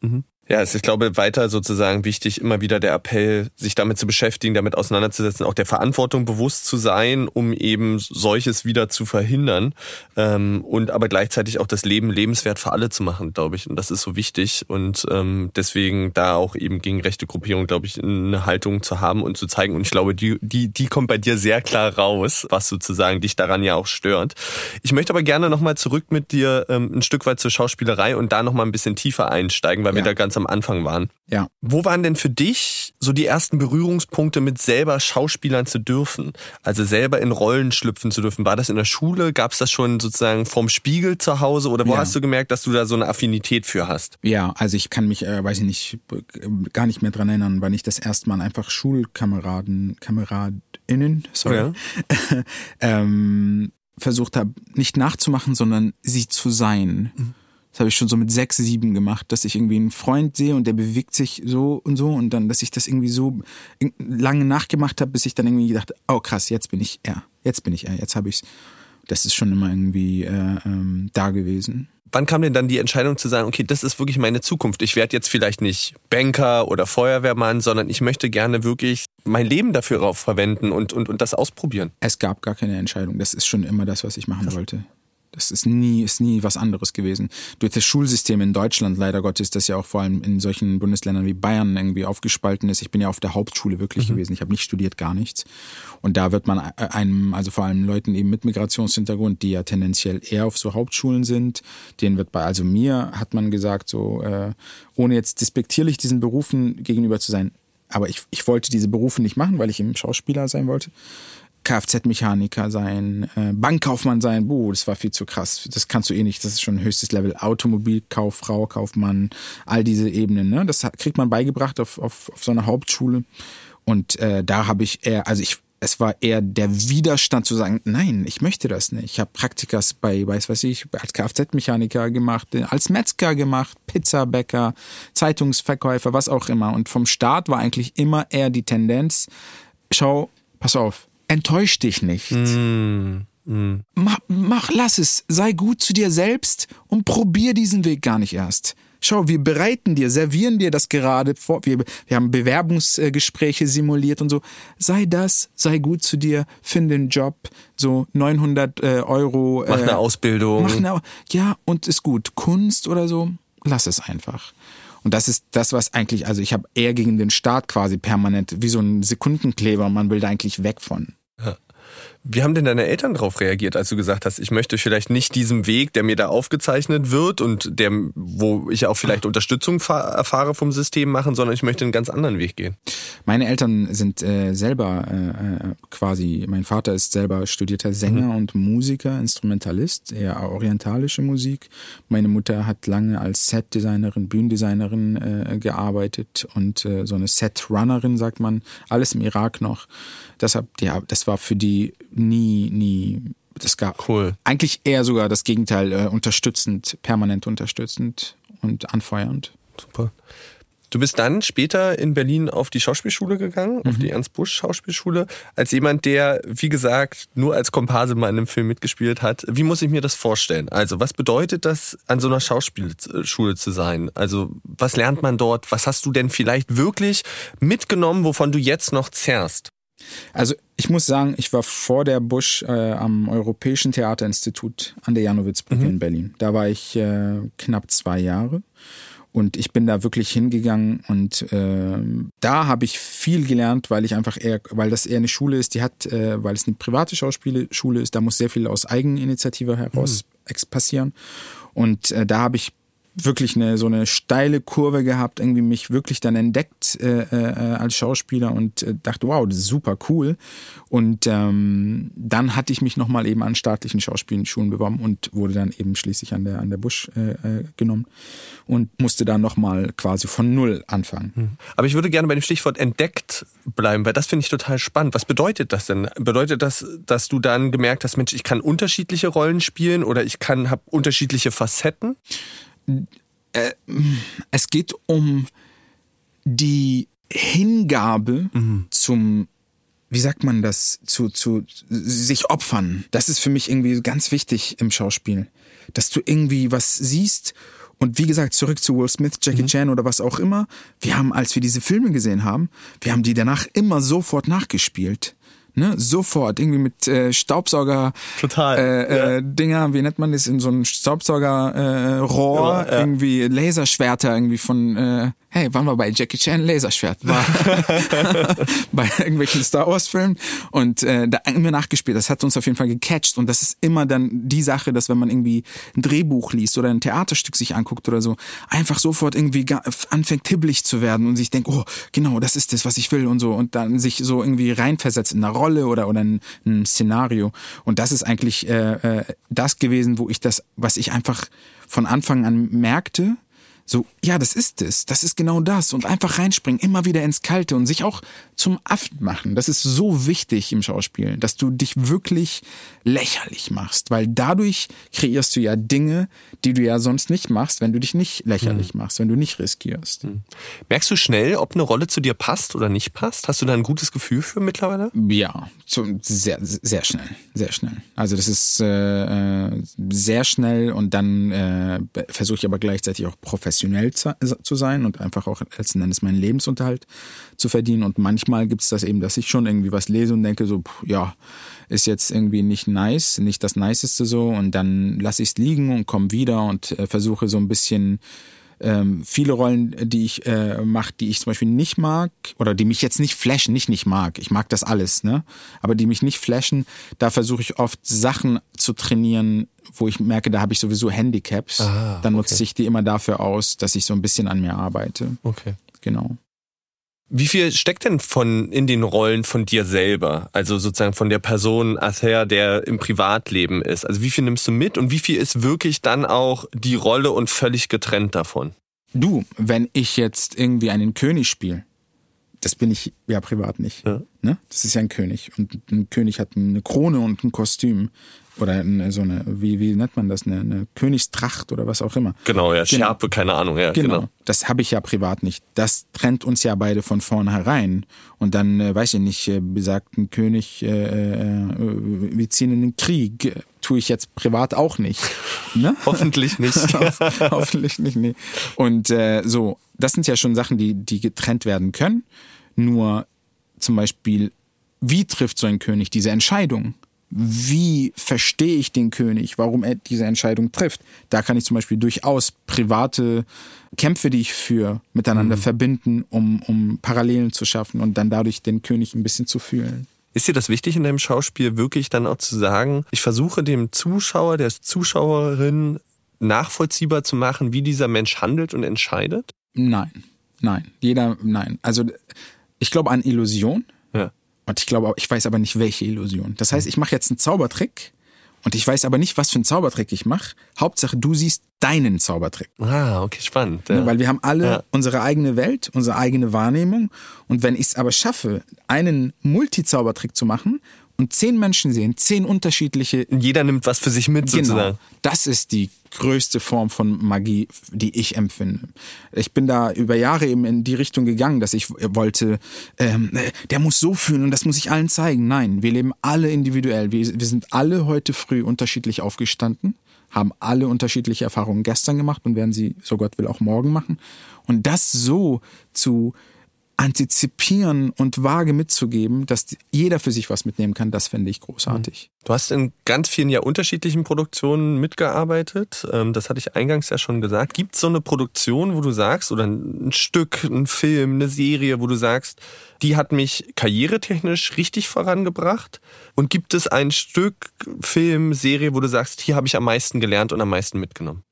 Ja, es ist, ich glaube, weiter sozusagen wichtig, immer wieder der Appell, sich damit zu beschäftigen, damit auseinanderzusetzen, auch der Verantwortung bewusst zu sein, um eben solches wieder zu verhindern ähm, und aber gleichzeitig auch das Leben lebenswert für alle zu machen, glaube ich. Und das ist so wichtig und ähm, deswegen da auch eben gegen rechte Gruppierungen, glaube ich, eine Haltung zu haben und zu zeigen. Und ich glaube, die, die, die kommt bei dir sehr klar raus, was sozusagen dich daran ja auch stört. Ich möchte aber gerne nochmal zurück mit dir ähm, ein Stück weit zur Schauspielerei und da nochmal ein bisschen tiefer einsteigen, weil wir Ja. da ganz am Anfang waren. Ja. Wo waren denn für dich so die ersten Berührungspunkte mit selber Schauspielern zu dürfen? Also selber in Rollen schlüpfen zu dürfen? War das in der Schule? Gab es das schon sozusagen vorm Spiegel zu Hause? Oder wo Ja. hast du gemerkt, dass du da so eine Affinität für hast? Ja, also ich kann mich, äh, weiß ich nicht, gar nicht mehr dran erinnern, wann ich das erste Mal einfach Schulkameraden, KameradInnen, sorry, [laughs] ähm, versucht habe, nicht nachzumachen, sondern sie zu sein. Das habe ich schon so mit sechs, sieben gemacht, dass ich irgendwie einen Freund sehe und der bewegt sich so und so und dann, dass ich das irgendwie so lange nachgemacht habe, bis ich dann irgendwie gedacht, oh krass, jetzt bin ich er, jetzt bin ich er, jetzt habe ich's. Das ist schon immer irgendwie äh, ähm, da gewesen. Wann kam denn dann die Entscheidung zu sagen, okay, das ist wirklich meine Zukunft. Ich werde jetzt vielleicht nicht Banker oder Feuerwehrmann, sondern ich möchte gerne wirklich mein Leben dafür verwenden und, und, und das ausprobieren. Es gab gar keine Entscheidung. Das ist schon immer das, was ich machen wollte. Das ist nie, ist nie was anderes gewesen. Durch das Schulsystem in Deutschland, leider Gottes, das ja auch vor allem in solchen Bundesländern wie Bayern irgendwie aufgespalten ist. Ich bin ja auf der Hauptschule wirklich gewesen. Ich habe nicht studiert, gar nichts. Und da wird man äh, einem, also vor allem Leuten eben mit Migrationshintergrund, die ja tendenziell eher auf so Hauptschulen sind, denen wird bei, also mir hat man gesagt, so, äh, ohne jetzt despektierlich diesen Berufen gegenüber zu sein, aber ich, ich wollte diese Berufe nicht machen, weil ich eben Schauspieler sein wollte. Kfz-Mechaniker sein, äh, Bankkaufmann sein, boah, das war viel zu krass. Das kannst du eh nicht, das ist schon höchstes Level. Automobilkauffrau, Kaufmann, all diese Ebenen, ne? Das kriegt man beigebracht auf, auf, auf so einer Hauptschule. Und äh, da habe ich eher, also ich, es war eher der Widerstand zu sagen, nein, ich möchte das nicht. Ich habe Praktikas bei, weiß was ich, als Kfz-Mechaniker gemacht, als Metzger gemacht, Pizzabäcker, Zeitungsverkäufer, was auch immer. Und vom Start war eigentlich immer eher die Tendenz, schau, pass auf, enttäusch dich nicht. Mach, mach, lass es, sei gut zu dir selbst und probier diesen Weg gar nicht erst. Schau, wir bereiten dir, servieren dir das gerade vor. Wir, wir haben Bewerbungsgespräche simuliert und so. Sei das, sei gut zu dir, finde einen Job, so 900 äh, Euro. Mach äh, eine Ausbildung. Mach eine, ja, und ist gut. Kunst oder so, lass es einfach. Und das ist das, was eigentlich, also ich habe eher gegen den Staat quasi permanent, wie so ein Sekundenkleber, man will da eigentlich weg von. Wie haben denn deine Eltern darauf reagiert, als du gesagt hast, ich möchte vielleicht nicht diesen Weg, der mir da aufgezeichnet wird und der, wo ich auch vielleicht Unterstützung fa- erfahre vom System machen, sondern ich möchte einen ganz anderen Weg gehen? Meine Eltern sind äh, selber äh, äh, quasi, mein Vater ist selber studierter Sänger und Musiker, Instrumentalist, eher orientalische Musik. Meine Mutter hat lange als Setdesignerin, Bühnendesignerin äh, gearbeitet und äh, so eine Setrunnerin, sagt man, alles im Irak noch. Deshalb, ja, das war für die nie, nie, das gab Cool. eigentlich eher sogar das Gegenteil, äh, unterstützend, permanent unterstützend und anfeuernd. Super. Du bist dann später in Berlin auf die Schauspielschule gegangen, auf die Ernst Busch Schauspielschule, als jemand, der, wie gesagt, nur als Komparse mal in einem Film mitgespielt hat. Wie muss ich mir das vorstellen? Also, was bedeutet das, an so einer Schauspielschule zu sein? Also, was lernt man dort? Was hast du denn vielleicht wirklich mitgenommen, wovon du jetzt noch zerrst? Also ich muss sagen, ich war vor der Busch äh, am Europäischen Theaterinstitut an der Janowitzbrücke in Berlin. Da war ich äh, knapp zwei Jahre. Und ich bin da wirklich hingegangen und äh, da habe ich viel gelernt, weil ich einfach eher, weil das eher eine Schule ist, die hat, äh, weil es eine private Schauspielschule ist, da muss sehr viel aus Eigeninitiative heraus ex passieren. Und äh, da habe ich wirklich eine so eine steile Kurve gehabt, irgendwie mich wirklich dann entdeckt äh, äh, als Schauspieler und äh, dachte, wow, das ist super cool. Und ähm, dann hatte ich mich nochmal eben an staatlichen Schauspielschulen beworben und wurde dann eben schließlich an der an der Busch äh, äh, genommen und musste dann nochmal quasi von null anfangen. Aber ich würde gerne bei dem Stichwort entdeckt bleiben, weil das finde ich total spannend. Was bedeutet das denn? Bedeutet das, dass du dann gemerkt hast, Mensch, ich kann unterschiedliche Rollen spielen oder ich kann habe unterschiedliche Facetten? Es geht um die Hingabe zum wie sagt man das, zu, zu sich opfern. Das ist für mich irgendwie ganz wichtig im Schauspiel. Dass du irgendwie was siehst und wie gesagt, zurück zu Will Smith, Jackie mhm. Chan oder was auch immer. Wir haben, als wir diese Filme gesehen haben, wir haben die danach immer sofort nachgespielt ne, sofort irgendwie mit äh, Staubsauger Total, äh, ja. äh, Dinger, wie nennt man das, in so ein Staubsauger äh, Rohr, ja. irgendwie Laserschwerter irgendwie von äh, hey, waren wir bei Jackie Chan Laserschwert, war [laughs] bei irgendwelchen Star Wars Filmen und äh, da immer nachgespielt. Das hat uns auf jeden Fall gecatcht. Und das ist immer dann die Sache, dass wenn man irgendwie ein Drehbuch liest oder ein Theaterstück sich anguckt oder so, einfach sofort irgendwie anfängt hibbelig zu werden und sich denkt, oh, genau, das ist das, was ich will und so. Und dann sich so irgendwie reinversetzt in eine Rolle oder oder ein, ein Szenario. Und das ist eigentlich äh, äh, das gewesen, wo ich das, was ich einfach von Anfang an merkte, so, ja, das ist es, das ist genau das. Und einfach reinspringen, immer wieder ins Kalte und sich auch zum Affen machen. Das ist so wichtig im Schauspiel, dass du dich wirklich lächerlich machst, weil dadurch kreierst du ja Dinge, die du ja sonst nicht machst, wenn du dich nicht lächerlich mhm. machst, wenn du nicht riskierst. Mhm. Merkst du schnell, ob eine Rolle zu dir passt oder nicht passt? Hast du da ein gutes Gefühl für mittlerweile? Ja, so, sehr, sehr schnell, sehr schnell. Also das ist äh, äh sehr schnell und dann äh, versuche ich aber gleichzeitig auch professionell zu, zu sein und einfach auch letzten Endes meinen Lebensunterhalt zu verdienen und manchmal manchmal gibt es das eben, dass ich schon irgendwie was lese und denke so, pff, ja, ist jetzt irgendwie nicht nice, nicht das Niceste so und dann lasse ich es liegen und komme wieder und äh, versuche so ein bisschen ähm, viele Rollen, die ich äh, mache, die ich zum Beispiel nicht mag oder die mich jetzt nicht flashen, nicht nicht mag. Ich mag das alles, ne? Aber die mich nicht flashen, da versuche ich oft Sachen zu trainieren, wo ich merke, da habe ich sowieso Handicaps. Ah, dann nutze okay. ich die immer dafür aus, dass ich so ein bisschen an mir arbeite. Okay. Genau. Wie viel steckt denn von in den Rollen von dir selber? Also sozusagen von der Person Ather, der im Privatleben ist. Also wie viel nimmst du mit und wie viel ist wirklich dann auch die Rolle und völlig getrennt davon? Du, wenn ich jetzt irgendwie einen König spiele, das bin ich ja privat nicht. Ja. Ne? Das ist ja ein König. Und ein König hat eine Krone und ein Kostüm oder eine, so eine, wie, wie nennt man das, eine, eine Königstracht oder was auch immer. Genau, ja, genau. Schärpe, keine Ahnung, ja. Genau, genau. das habe ich ja privat nicht. Das trennt uns ja beide von vornherein. Und dann, äh, weiß ich nicht, äh, besagten König, äh, äh, wir ziehen in den Krieg, tue ich jetzt privat auch nicht. [laughs] Ne? Hoffentlich nicht. [laughs] Hoffentlich nicht, nee. Und äh, so, das sind ja schon Sachen, die, die getrennt werden können. Nur zum Beispiel, wie trifft so ein König diese Entscheidung? Wie verstehe ich den König, warum er diese Entscheidung trifft. Da kann ich zum Beispiel durchaus private Kämpfe, die ich führe, miteinander mhm. verbinden, um, um Parallelen zu schaffen und dann dadurch den König ein bisschen zu fühlen. Ist dir das wichtig in deinem Schauspiel, wirklich dann auch zu sagen, ich versuche dem Zuschauer, der Zuschauerin nachvollziehbar zu machen, wie dieser Mensch handelt und entscheidet? Nein, nein, jeder, nein. Also ich glaube an Illusion. Und ich glaube, ich weiß aber nicht, welche Illusion. Das heißt, ich mache jetzt einen Zaubertrick und ich weiß aber nicht, was für einen Zaubertrick ich mache. Hauptsache, du siehst deinen Zaubertrick. Ah, okay, spannend. Ja. Weil wir haben alle ja. unsere eigene Welt, unsere eigene Wahrnehmung. Und wenn ich es aber schaffe, einen Multizaubertrick zu machen und zehn Menschen sehen, zehn unterschiedliche. Jeder nimmt was für sich mit genau, sozusagen. Das ist die größte Form von Magie, die ich empfinde. Ich bin da über Jahre eben in die Richtung gegangen, dass ich wollte, ähm, der muss so fühlen und das muss ich allen zeigen. Nein, wir leben alle individuell. Wir, wir sind alle heute früh unterschiedlich aufgestanden, haben alle unterschiedliche Erfahrungen gestern gemacht und werden sie, so Gott will, auch morgen machen. Und das so zu antizipieren und vage mitzugeben, dass jeder für sich was mitnehmen kann, das fände ich großartig. Du hast in ganz vielen ja unterschiedlichen Produktionen mitgearbeitet. Ähm, das hatte ich eingangs ja schon gesagt. Gibt es so eine Produktion, wo du sagst, oder ein Stück, ein Film, eine Serie, wo du sagst, die hat mich karrieretechnisch richtig vorangebracht? Und gibt es ein Stück, Film, Serie, wo du sagst, hier habe ich am meisten gelernt und am meisten mitgenommen?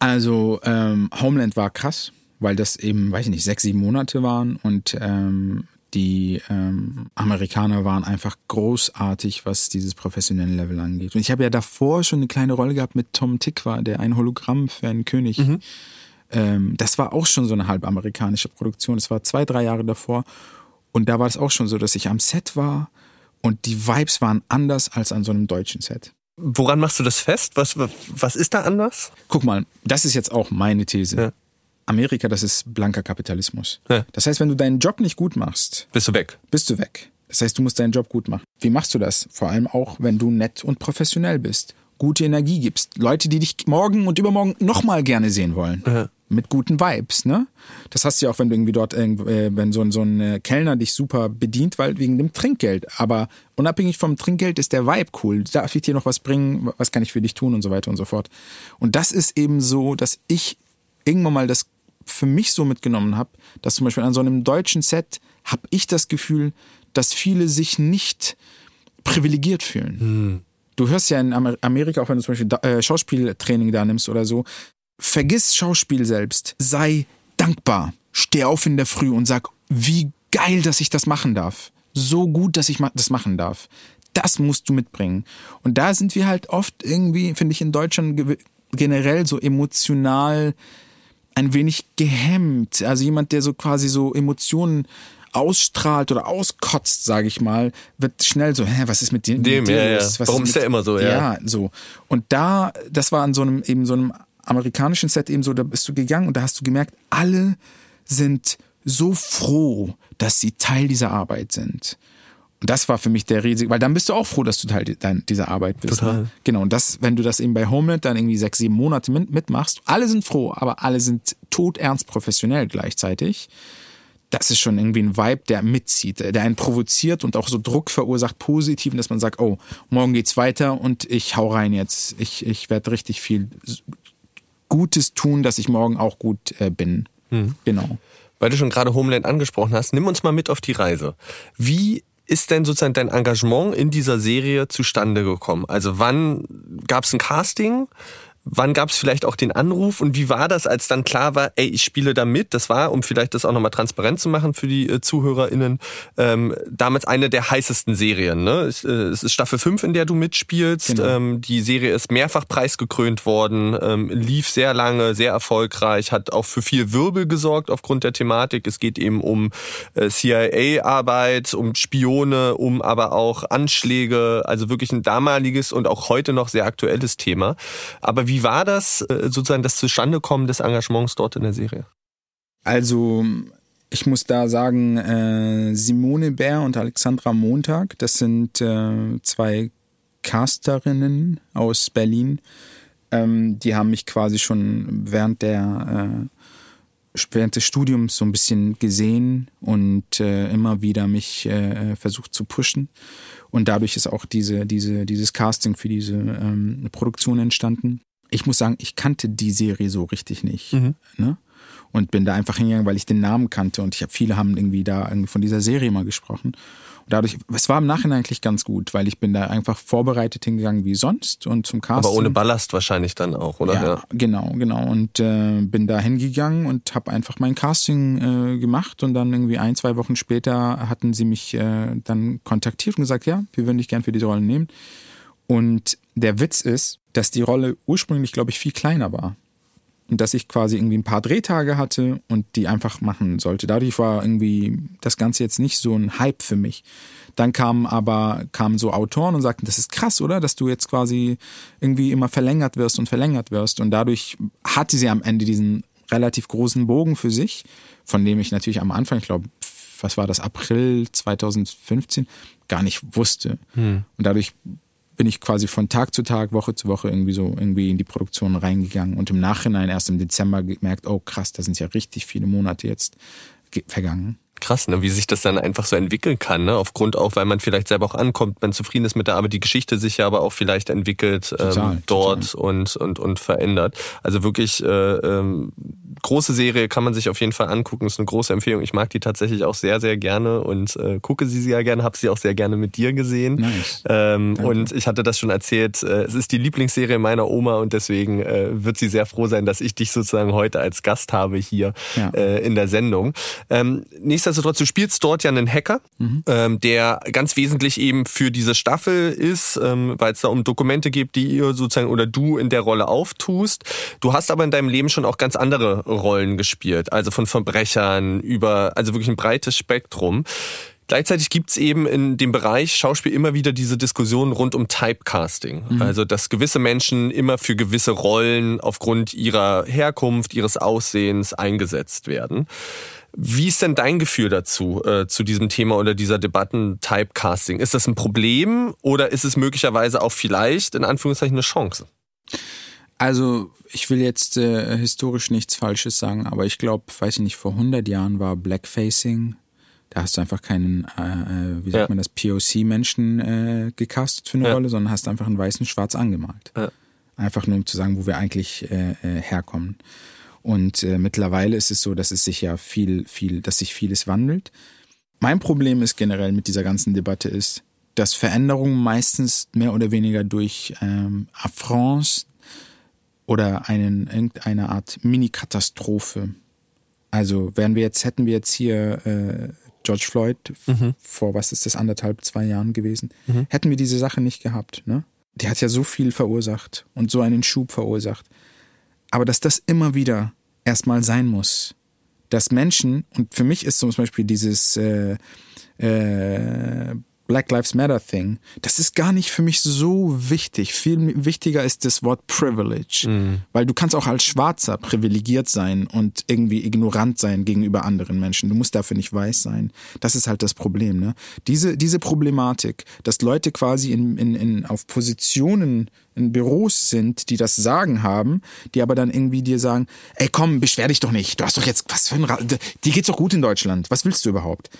Also ähm, Homeland war krass weil das eben, weiß ich nicht, sechs, sieben Monate waren und ähm, die ähm, Amerikaner waren einfach großartig, was dieses professionelle Level angeht. Und ich habe ja davor schon eine kleine Rolle gehabt mit Tom Tikva, der ein Hologramm für einen König. Mhm. Ähm, das war auch schon so eine halb amerikanische Produktion. Das war zwei, drei Jahre davor. Und da war es auch schon so, dass ich am Set war und die Vibes waren anders als an so einem deutschen Set. Woran machst du das fest? Was, was ist da anders? Guck mal, das ist jetzt auch meine These. Ja Amerika, das ist blanker Kapitalismus. Ja. Das heißt, wenn du deinen Job nicht gut machst, bist du weg. Bist du weg. Das heißt, du musst deinen Job gut machen. Wie machst du das? Vor allem auch, wenn du nett und professionell bist, gute Energie gibst, Leute, die dich morgen und übermorgen nochmal gerne sehen wollen. Ja. Mit guten Vibes, ne? Das hast du ja auch, wenn du irgendwie dort, äh, wenn so ein, so ein äh, Kellner dich super bedient, weil wegen dem Trinkgeld. Aber unabhängig vom Trinkgeld ist der Vibe cool. Darf ich dir noch was bringen? Was kann ich für dich tun und so weiter und so fort. Und das ist eben so, dass ich irgendwann mal das für mich so mitgenommen habe, dass zum Beispiel an so einem deutschen Set habe ich das Gefühl, dass viele sich nicht privilegiert fühlen. Hm. Du hörst ja in Amerika, auch wenn du zum Beispiel äh, Schauspieltraining da nimmst oder so, vergiss Schauspiel selbst. Sei dankbar. Steh auf in der Früh und sag, wie geil, dass ich das machen darf. So gut, dass ich das machen darf. Das musst du mitbringen. Und da sind wir halt oft irgendwie, finde ich, in Deutschland generell so emotional ein wenig gehemmt. Also jemand, der so quasi so Emotionen ausstrahlt oder auskotzt, sage ich mal, wird schnell so, hä, was ist mit dem? dem ja, ja. Warum ist, ist der immer so? Ja. ja, so. Und da, das war an so einem eben so einem amerikanischen Set eben so, da bist du gegangen und da hast du gemerkt, alle sind so froh, dass sie Teil dieser Arbeit sind. Und das war für mich der riesige, weil dann bist du auch froh, dass du Teil dieser Arbeit bist. Ne? Total. Ne? Genau. Und das, wenn du das eben bei Homeland dann irgendwie sechs, sieben Monate mitmachst, alle sind froh, aber alle sind todernst professionell gleichzeitig das ist schon irgendwie ein Vibe, der mitzieht, der einen provoziert und auch so Druck verursacht, positiven, dass man sagt, oh, morgen geht's weiter und ich hau rein jetzt. Ich, ich werde richtig viel Gutes tun, dass ich morgen auch gut äh, bin. Hm. Genau. Weil du schon gerade Homeland angesprochen hast, nimm uns mal mit auf die Reise. Wie ist denn sozusagen dein Engagement in dieser Serie zustande gekommen? Also wann gab es ein Casting? Wann gab es vielleicht auch den Anruf und wie war das, als dann klar war, ey, ich spiele da mit? Das war, um vielleicht das auch nochmal transparent zu machen für die äh, ZuhörerInnen, ähm, damals eine der heißesten Serien. Ne? Es, äh, es ist Staffel 5, in der du mitspielst. Genau. Ähm, die Serie ist mehrfach preisgekrönt worden, ähm, lief sehr lange, sehr erfolgreich, hat auch für viel Wirbel gesorgt aufgrund der Thematik. Es geht eben um äh, CIA-Arbeit, um Spione, um aber auch Anschläge, also wirklich ein damaliges und auch heute noch sehr aktuelles Thema. Aber wie wie war das äh, sozusagen das Zustandekommen des Engagements dort in der Serie? Also ich muss da sagen, äh, Simone Bär und Alexandra Montag, das sind äh, zwei Casterinnen aus Berlin. Ähm, die haben mich quasi schon während der äh, während des Studiums so ein bisschen gesehen und immer wieder mich versucht zu pushen. Und dadurch ist auch diese, diese, dieses Casting für diese ähm, Produktion entstanden ich muss sagen, ich kannte die Serie so richtig nicht. Mhm. Ne? Und bin da einfach hingegangen, weil ich den Namen kannte und ich habe viele haben irgendwie da irgendwie von dieser Serie mal gesprochen. Und dadurch, es war im Nachhinein eigentlich ganz gut, weil ich bin da einfach vorbereitet hingegangen wie sonst und zum Casting. Aber ohne Ballast wahrscheinlich dann auch, oder? Ja, ja. genau, genau. Und äh, bin da hingegangen und habe einfach mein Casting äh, gemacht und dann irgendwie ein, zwei Wochen später hatten sie mich äh, dann kontaktiert und gesagt, ja, wir würden dich gern für diese Rolle nehmen. Und der Witz ist, dass die Rolle ursprünglich, glaube ich, viel kleiner war. Und dass ich quasi irgendwie ein paar Drehtage hatte und die einfach machen sollte. Dadurch war irgendwie das Ganze jetzt nicht so ein Hype für mich. Dann kamen aber kamen so Autoren und sagten, das ist krass, oder? Dass du jetzt quasi irgendwie immer verlängert wirst und verlängert wirst. Und dadurch hatte sie am Ende diesen relativ großen Bogen für sich, von dem ich natürlich am Anfang, ich glaube, was war das, April 2015, gar nicht wusste. Hm. Und dadurch bin ich quasi von Tag zu Tag, Woche zu Woche irgendwie so irgendwie in die Produktion reingegangen und im Nachhinein erst im Dezember gemerkt, oh krass, da sind ja richtig viele Monate jetzt vergangen krass, ne, wie sich das dann einfach so entwickeln kann, ne? Aufgrund auch, weil man vielleicht selber auch ankommt, man zufrieden ist mit der Arbeit, die Geschichte sich ja aber auch vielleicht entwickelt total, ähm, dort total. und und und verändert. Also wirklich äh, ähm, große Serie kann man sich auf jeden Fall angucken. Ist eine große Empfehlung. Ich mag die tatsächlich auch sehr sehr gerne und äh, gucke sie sehr gerne. Habe sie auch sehr gerne mit dir gesehen. Nice. Ähm, und ich hatte das schon erzählt. Äh, es ist die Lieblingsserie meiner Oma und deswegen äh, wird sie sehr froh sein, dass ich dich sozusagen heute als Gast habe hier ja. äh, in der Sendung. Ähm, nichtsdestotrotz, du spielst dort ja einen Hacker, mhm. ähm, der ganz wesentlich eben für diese Staffel ist, ähm, weil es da um Dokumente geht, die ihr sozusagen oder du in der Rolle auftust. Du hast aber in deinem Leben schon auch ganz andere Rollen gespielt, also von Verbrechern über, also wirklich ein breites Spektrum. Gleichzeitig gibt's eben in dem Bereich Schauspiel immer wieder diese Diskussion rund um Typecasting. Mhm. Also, dass gewisse Menschen immer für gewisse Rollen aufgrund ihrer Herkunft, ihres Aussehens eingesetzt werden. Wie ist denn dein Gefühl dazu, äh, zu diesem Thema oder dieser Debatten Typecasting? Ist das ein Problem oder ist es möglicherweise auch vielleicht in Anführungszeichen eine Chance? Also ich will jetzt äh, historisch nichts Falsches sagen, aber ich glaube, weiß ich nicht, vor 100 Jahren war Blackfacing, da hast du einfach keinen, äh, äh wie sagt ja. man das, POC-Menschen äh, gecastet für eine ja. Rolle, sondern hast einfach einen weißen Schwarz angemalt. Ja. Einfach nur um zu sagen, wo wir eigentlich äh, äh, herkommen. Und äh, mittlerweile ist es so, dass es sich ja viel, viel, dass sich vieles wandelt. Mein Problem ist generell mit dieser ganzen Debatte ist, dass Veränderungen meistens mehr oder weniger durch ähm, Affronts oder einen, irgendeine Art Mini-Katastrophe. Also wären wir jetzt, hätten wir jetzt hier äh, George Floyd mhm. vor, was ist das, anderthalb, zwei Jahren gewesen, mhm. hätten wir diese Sache nicht gehabt. Ne? Die hat ja so viel verursacht und so einen Schub verursacht. Aber dass das immer wieder erstmal sein muss, dass Menschen, und für mich ist zum Beispiel dieses äh, äh, Black Lives Matter Thing, das ist gar nicht für mich so wichtig. Viel wichtiger ist das Wort Privilege. Mhm. Weil du kannst auch als Schwarzer privilegiert sein und irgendwie ignorant sein gegenüber anderen Menschen. Du musst dafür nicht weiß sein. Das ist halt das Problem. Ne? Diese, diese Problematik, dass Leute quasi in, in, in, auf Positionen in Büros sind, die das Sagen haben, die aber dann irgendwie dir sagen, ey komm, beschwer dich doch nicht. Du hast doch jetzt, was für ein, Ra dir geht's doch gut in Deutschland. Was willst du überhaupt?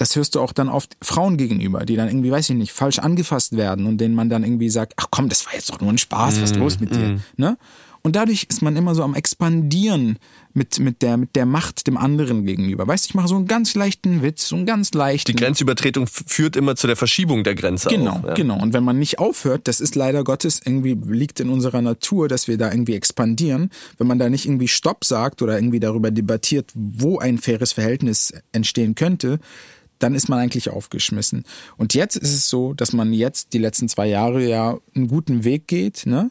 Das hörst du auch dann oft Frauen gegenüber, die dann irgendwie, weiß ich nicht, falsch angefasst werden und denen man dann irgendwie sagt, ach komm, das war jetzt doch nur ein Spaß, was ist los mit dir? Mm. Ne? Und dadurch ist man immer so am expandieren mit, mit, der, mit der Macht dem anderen gegenüber. Weißt du, ich mache so einen ganz leichten Witz, so einen ganz leichten. Die Grenzübertretung führt immer zu der Verschiebung der Grenze. Genau, auch, ja. genau. Und wenn man nicht aufhört, das ist leider Gottes irgendwie liegt in unserer Natur, dass wir da irgendwie expandieren. Wenn man da nicht irgendwie Stopp sagt oder irgendwie darüber debattiert, wo ein faires Verhältnis entstehen könnte, dann ist man eigentlich aufgeschmissen. Und jetzt ist es so, dass man jetzt die letzten zwei Jahre ja einen guten Weg geht, ne?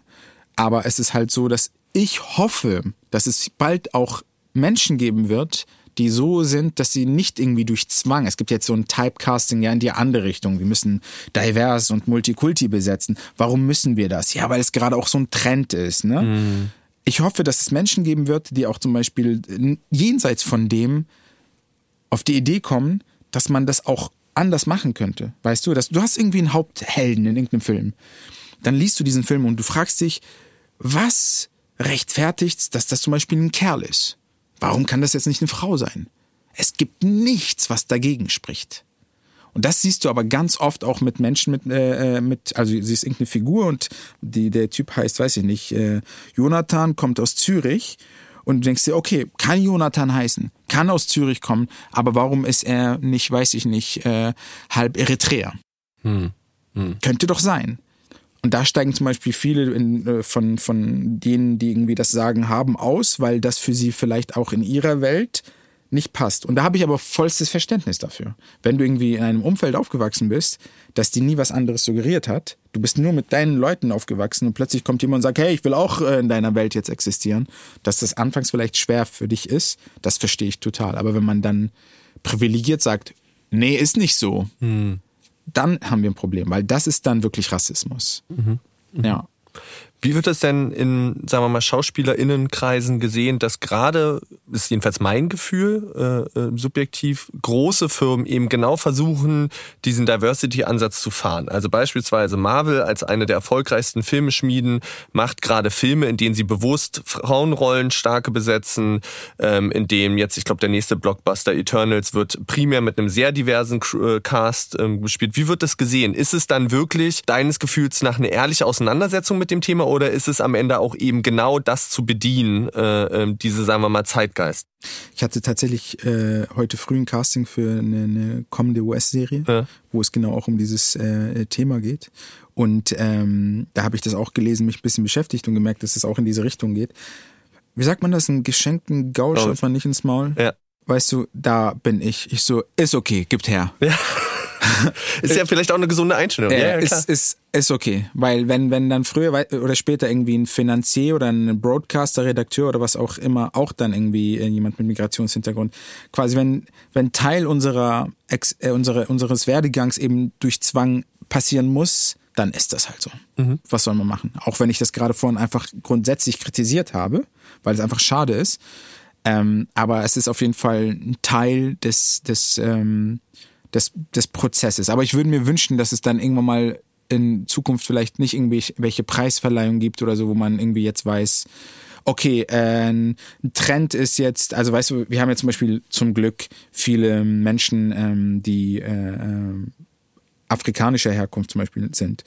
Aber es ist halt so, dass ich hoffe, dass es bald auch Menschen geben wird, die so sind, dass sie nicht irgendwie durch Zwang, es gibt jetzt so ein Typecasting ja in die andere Richtung, wir müssen divers und Multikulti besetzen. Warum müssen wir das? Ja, weil es gerade auch so ein Trend ist. Ne? Mm. Ich hoffe, dass es Menschen geben wird, die auch zum Beispiel jenseits von dem auf die Idee kommen, dass man das auch anders machen könnte. Weißt du, dass du hast irgendwie einen Haupthelden in irgendeinem Film. Dann liest du diesen Film und du fragst dich, was rechtfertigt, dass das zum Beispiel ein Kerl ist? Warum kann das jetzt nicht eine Frau sein? Es gibt nichts, was dagegen spricht. Und das siehst du aber ganz oft auch mit Menschen mit, äh, äh mit also sie ist irgendeine Figur und die, der Typ heißt, weiß ich nicht, äh, Jonathan kommt aus Zürich und du denkst dir, okay, kann Jonathan heißen, kann aus Zürich kommen, aber warum ist er nicht, weiß ich nicht, äh, halb Eritreer? Hm. Hm. Könnte doch sein. Und da steigen zum Beispiel viele in, äh, von, von denen, die irgendwie das Sagen haben, aus, weil das für sie vielleicht auch in ihrer Welt nicht passt. Und da habe ich aber vollstes Verständnis dafür. Wenn du irgendwie in einem Umfeld aufgewachsen bist, das dir nie was anderes suggeriert hat, du bist nur mit deinen Leuten aufgewachsen und plötzlich kommt jemand und sagt, hey, ich will auch äh, in deiner Welt jetzt existieren, dass das anfangs vielleicht schwer für dich ist, das verstehe ich total. Aber wenn man dann privilegiert sagt, nee, ist nicht so, hm. dann haben wir ein Problem, weil das ist dann wirklich Rassismus. Mhm. Mhm. Ja. Wie wird das denn in, sagen wir mal, SchauspielerInnenkreisen gesehen, dass gerade, ist jedenfalls mein Gefühl, äh, äh, subjektiv, große Firmen eben genau versuchen, diesen Diversity-Ansatz zu fahren. Also beispielsweise Marvel als eine der erfolgreichsten Filmeschmieden macht gerade Filme, in denen sie bewusst Frauenrollen starke besetzen, ähm, in dem jetzt, ich glaube, der nächste Blockbuster Eternals wird primär mit einem sehr diversen äh, Cast ähm, gespielt. Wie wird das gesehen? Ist es dann wirklich deines Gefühls nach eine ehrliche Auseinandersetzung mit dem Thema oder ist es am Ende auch eben genau das zu bedienen, äh, äh, diese, sagen wir mal, Zeitgeist? Ich hatte tatsächlich äh, heute früh ein Casting für eine, eine kommende US-Serie, ja. wo es genau auch um dieses äh, Thema geht. Und ähm, da habe ich das auch gelesen, mich ein bisschen beschäftigt und gemerkt, dass es auch in diese Richtung geht. Wie sagt man das? Einen geschenkten Gaul schaut man nicht ins Maul. Ja. Weißt du, da bin ich. Ich so, ist okay, gibt her. Ja. [laughs] ist ja vielleicht auch eine gesunde Einstellung. Äh, ja, ja, ist, ist, ist okay, weil wenn, wenn dann früher oder später irgendwie ein Finanzier oder ein Broadcaster, Redakteur oder was auch immer, auch dann irgendwie äh, jemand mit Migrationshintergrund, quasi wenn, wenn Teil unserer, äh, unsere, unseres Werdegangs eben durch Zwang passieren muss, dann ist das halt so. Mhm. Was soll man machen? Auch wenn ich das gerade vorhin einfach grundsätzlich kritisiert habe, weil es einfach schade ist. Ähm, aber es ist auf jeden Fall ein Teil des, des, ähm, des, des Prozesses. Aber ich würde mir wünschen, dass es dann irgendwann mal in Zukunft vielleicht nicht irgendwelche Preisverleihungen gibt oder so, wo man irgendwie jetzt weiß, okay, äh, ein Trend ist jetzt, also weißt du, wir haben ja zum Beispiel zum Glück viele Menschen, ähm, die äh, äh, afrikanischer Herkunft zum Beispiel sind.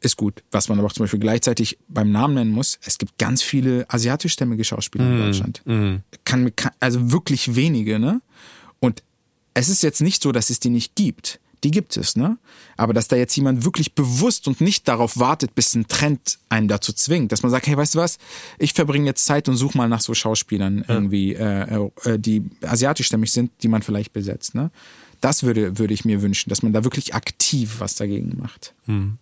Ist gut. Was man aber auch zum Beispiel gleichzeitig beim Namen nennen muss, es gibt ganz viele asiatischstämmige Schauspieler mm, in Deutschland. Mm. Kann, also wirklich wenige, ne? Und es ist jetzt nicht so, dass es die nicht gibt. Die gibt es, ne? Aber dass da jetzt jemand wirklich bewusst und nicht darauf wartet, bis ein Trend einen dazu zwingt, dass man sagt, hey, weißt du was? Ich verbringe jetzt Zeit und suche mal nach so Schauspielern ja. irgendwie, äh, äh, die asiatischstämmig sind, die man vielleicht besetzt, ne? Das würde, würde ich mir wünschen, dass man da wirklich aktiv was dagegen macht. Hm.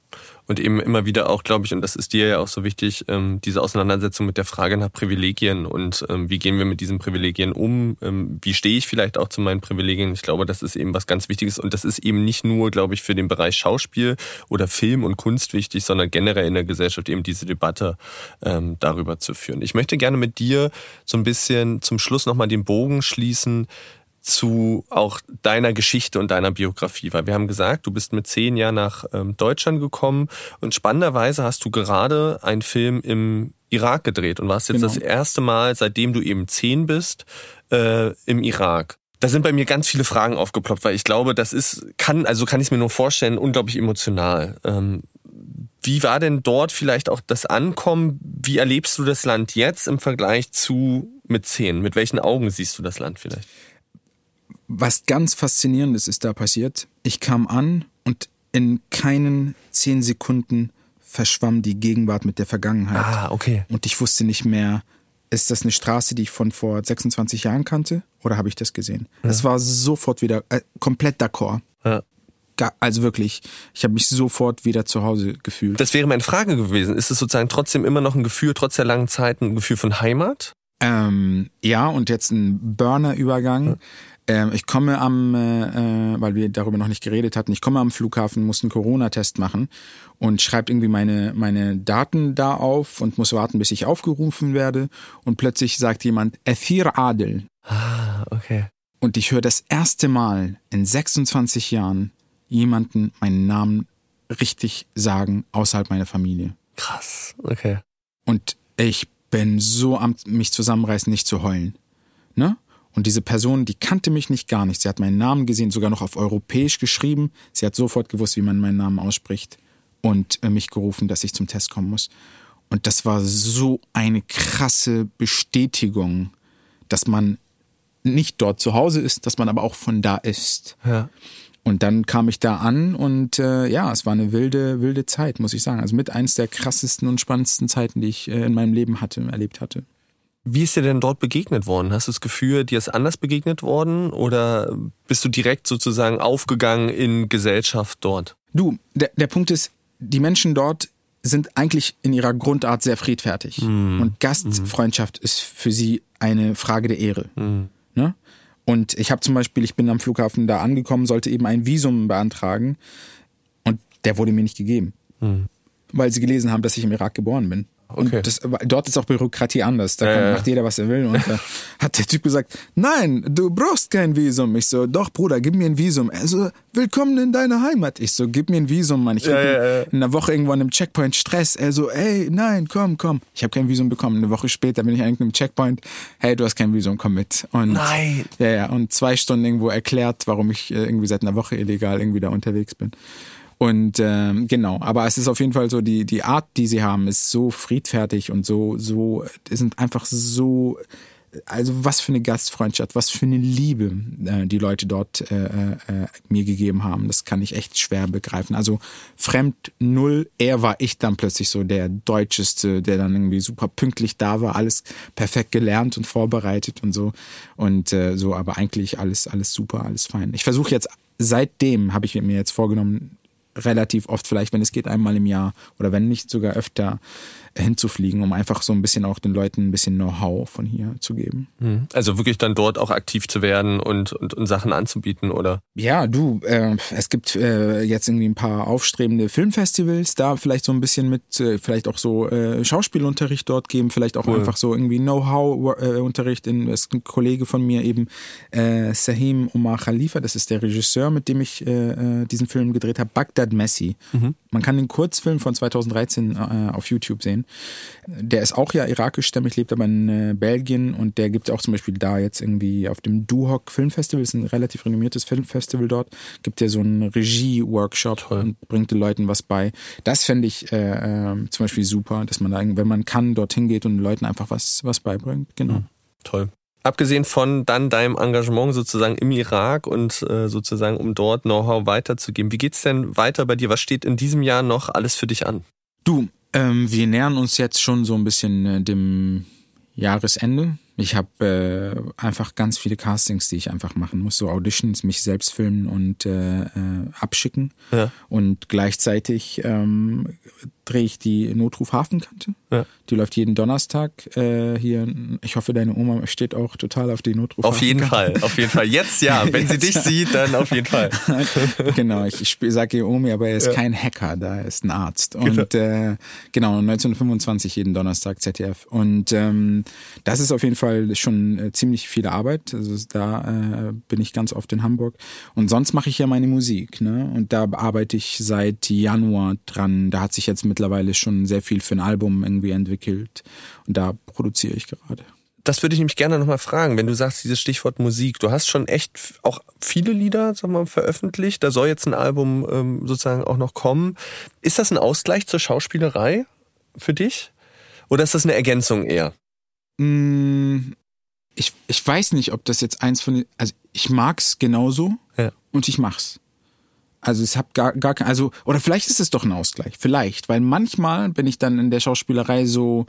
Und eben immer wieder auch, glaube ich, und das ist dir ja auch so wichtig, ähm, diese Auseinandersetzung mit der Frage nach Privilegien und ähm, wie gehen wir mit diesen Privilegien um? Ähm, wie stehe ich vielleicht auch zu meinen Privilegien? Ich glaube, das ist eben was ganz Wichtiges und das ist eben nicht nur, glaube ich, für den Bereich Schauspiel oder Film und Kunst wichtig, sondern generell in der Gesellschaft eben diese Debatte darüber zu führen. Ich möchte gerne mit dir so ein bisschen zum Schluss nochmal den Bogen schließen zu auch deiner Geschichte und deiner Biografie, weil wir haben gesagt, du bist mit zehn Jahren nach ähm, Deutschland gekommen und spannenderweise hast du gerade einen Film im Irak gedreht und warst jetzt genau. das erste Mal, seitdem du eben zehn bist, äh, im Irak. Da sind bei mir ganz viele Fragen aufgeploppt, weil ich glaube, das ist, kann, also kann ich mir nur vorstellen, unglaublich emotional. Ähm, wie war denn dort vielleicht auch das Ankommen? Wie erlebst du das Land jetzt im Vergleich zu mit zehn? Mit welchen Augen siehst du das Land vielleicht? Was ganz faszinierendes ist da passiert. Ich kam an und in keinen zehn Sekunden verschwamm die Gegenwart mit der Vergangenheit. Ah, okay. Und ich wusste nicht mehr, ist das eine Straße, die ich von vor 26 Jahren kannte oder habe ich das gesehen? Ja. Das war sofort wieder äh, komplett d'accord. Ja. Also wirklich, ich habe mich sofort wieder zu Hause gefühlt. Das wäre meine Frage gewesen. Ist es sozusagen trotzdem immer noch ein Gefühl, trotz der langen Zeit, ein Gefühl von Heimat? Ähm, ja, und jetzt ein Burner-Übergang. Ja. Ähm, ich komme am, äh, äh, weil wir darüber noch nicht geredet hatten, ich komme am Flughafen, muss einen Corona-Test machen und schreibe irgendwie meine, meine Daten da auf und muss warten, bis ich aufgerufen werde. Und plötzlich sagt jemand, Ethir Adel. Ah, okay. Und ich höre das erste Mal in 26 Jahren jemanden meinen Namen richtig sagen, außerhalb meiner Familie. Krass, okay. Und ich bin so am mich zusammenreißen, nicht zu heulen. Ne? Und diese Person, die kannte mich nicht gar nicht. Sie hat meinen Namen gesehen, sogar noch auf Europäisch geschrieben. Sie hat sofort gewusst, wie man meinen Namen ausspricht und äh, mich gerufen, dass ich zum Test kommen muss. Und das war so eine krasse Bestätigung, dass man nicht dort zu Hause ist, dass man aber auch von da ist. Ja. Und dann kam ich da an und äh, ja, es war eine wilde, wilde Zeit, muss ich sagen. Also mit eins der krassesten und spannendsten Zeiten, die ich äh, in meinem Leben hatte, erlebt hatte. Wie ist dir denn dort begegnet worden? Hast du das Gefühl, dir ist anders begegnet worden oder bist du direkt sozusagen aufgegangen in Gesellschaft dort? Du, der, der Punkt ist, die Menschen dort sind eigentlich in ihrer Grundart sehr friedfertig. Mm. Und Gastfreundschaft mm. ist für sie eine Frage der Ehre. Mm. Ne? Und ich habe zum Beispiel, ich bin am Flughafen da angekommen, sollte eben ein Visum beantragen und der wurde mir nicht gegeben. Mhm. Weil sie gelesen haben, dass ich im Irak geboren bin. Und okay. das, dort ist auch Bürokratie anders. Da kann, macht jeder, was er will. Und da [laughs] hat der Typ gesagt, nein, du brauchst kein Visum. Ich so, doch, Bruder, gib mir ein Visum. Er so, willkommen in deiner Heimat. Ich so, gib mir ein Visum, Mann. Ich ja, ja, ja. in einer Woche irgendwo an einem Checkpoint Stress. Er so, ey, nein, komm, komm. Ich habe kein Visum bekommen. Eine Woche später bin ich an einem Checkpoint. Hey, du hast kein Visum, komm mit. Und, nein. Ja, ja. Und zwei Stunden irgendwo erklärt, warum ich äh, irgendwie seit einer Woche illegal irgendwie da unterwegs bin. Und ähm, genau, aber es ist auf jeden Fall so, die, die Art, die sie haben, ist so friedfertig und so, so, sind einfach so, also was für eine Gastfreundschaft, was für eine Liebe äh, die Leute dort äh, äh, mir gegeben haben. Das kann ich echt schwer begreifen. Also fremd null, er war ich dann plötzlich so der Deutscheste, der dann irgendwie super pünktlich da war, alles perfekt gelernt und vorbereitet und so. Und äh, so, aber eigentlich alles, alles super, alles fein. Ich versuche jetzt seitdem habe ich mir jetzt vorgenommen, relativ oft, vielleicht wenn es geht, einmal im Jahr oder wenn nicht sogar öfter hinzufliegen, um einfach so ein bisschen auch den Leuten ein bisschen Know-how von hier zu geben. Mhm. Also wirklich dann dort auch aktiv zu werden und, und, und Sachen anzubieten, oder? Ja, du, äh, es gibt äh, jetzt irgendwie ein paar aufstrebende Filmfestivals, da vielleicht so ein bisschen mit, äh, vielleicht auch so äh, Schauspielunterricht dort geben, vielleicht auch cool. einfach so irgendwie Know-how-Unterricht. In ist ein Kollege von mir eben, äh, Sahim Omar Khalifa, das ist der Regisseur, mit dem ich äh, äh diesen Film gedreht habe, Baghdad Messi. Mhm. Man kann den Kurzfilm von 2013 äh, auf YouTube sehen. Der ist auch ja irakischstämmig, lebt aber in äh, Belgien und der gibt auch zum Beispiel da jetzt irgendwie auf dem Duhok Filmfestival, ist ein relativ renommiertes Filmfestival dort, gibt ja so einen Regie-Workshop und bringt den Leuten was bei. Das fände ich äh, äh, zum Beispiel super, dass man da, wenn man kann, dorthin geht und den Leuten einfach was, was beibringt. Genau. Mhm. Toll abgesehen von dann deinem Engagement sozusagen im Irak und äh, sozusagen um dort Know-how weiterzugeben, wie geht's denn weiter bei dir? Was steht in diesem Jahr noch alles für dich an? Du, ähm, wir nähern uns jetzt schon so ein bisschen äh, dem Jahresende. Ich habe äh, einfach ganz viele Castings, die ich einfach machen muss, so Auditions, mich selbst filmen und äh, äh, abschicken. Ja. Und gleichzeitig ähm, drehe ich die Notruf Hafenkante. Ja. Die läuft jeden Donnerstag äh, hier. Ich hoffe, deine Oma steht auch total auf die Notruf. Auf jeden Fall, auf jeden Fall. Jetzt ja, [laughs] wenn Jetzt sie dich ja. sieht, dann auf jeden Fall. [laughs] genau, ich, ich sage ihr Omi, aber er ist ja. kein Hacker, da ist ein Arzt. Und genau, äh, genau 1925 jeden Donnerstag ZDF. Und ähm, das ist auf jeden Fall schon äh, ziemlich viel Arbeit. Also da äh, bin ich ganz oft in Hamburg. Und sonst mache ich ja meine Musik, ne? Und da arbeite ich seit Januar dran. Da hat sich jetzt mittlerweile schon sehr viel für ein Album irgendwie entwickelt. Und da produziere ich gerade. Das würde ich nämlich gerne nochmal fragen, wenn du sagst, dieses Stichwort Musik, du hast schon echt auch viele Lieder sagen wir, mal, veröffentlicht, da soll jetzt ein Album ähm, sozusagen auch noch kommen. Ist das ein Ausgleich zur Schauspielerei für dich? Oder ist das eine Ergänzung eher? Mm, ich, ich weiß nicht, ob das jetzt eins von den, also ich mag's genauso ja. und ich mach's. Also es hat gar, gar kein, also, oder vielleicht ist es doch ein Ausgleich. Vielleicht. Weil manchmal bin ich dann in der Schauspielerei so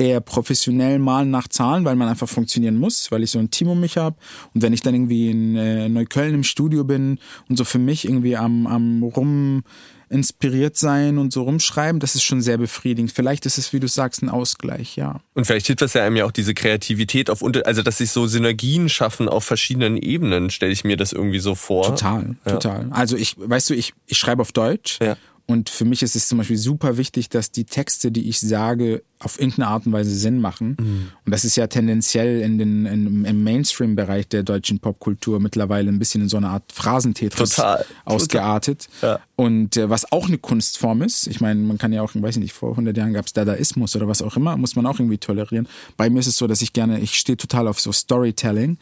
eher professionell malen nach Zahlen, weil man einfach funktionieren muss, weil ich so ein Team um mich habe. Und wenn ich dann irgendwie in äh, Neukölln im Studio bin und so für mich irgendwie am, am rum inspiriert sein und so rumschreiben, das ist schon sehr befriedigend. Vielleicht ist es, wie du sagst, ein Ausgleich, ja. Und vielleicht hilft das ja einem ja auch diese Kreativität auf unter, also dass sich so Synergien schaffen auf verschiedenen Ebenen, stelle ich mir das irgendwie so vor. Total, ja. total. Also ich, weißt du, ich, ich schreibe auf Deutsch. Ja. Und für mich ist es zum Beispiel super wichtig, dass die Texte, die ich sage, auf irgendeine Art und Weise Sinn machen. Mhm. Und das ist ja tendenziell in den, in, im Mainstream-Bereich der deutschen Popkultur mittlerweile ein bisschen in so eine Art Phrasentetris Total. ausgeartet. Total. Ja. Und äh, was auch eine Kunstform ist, ich meine, man kann ja auch, ich weiß nicht, vor 100 Jahren gab es Dadaismus oder was auch immer, muss man auch irgendwie tolerieren. Bei mir ist es so, dass ich gerne, ich stehe total auf so Storytelling.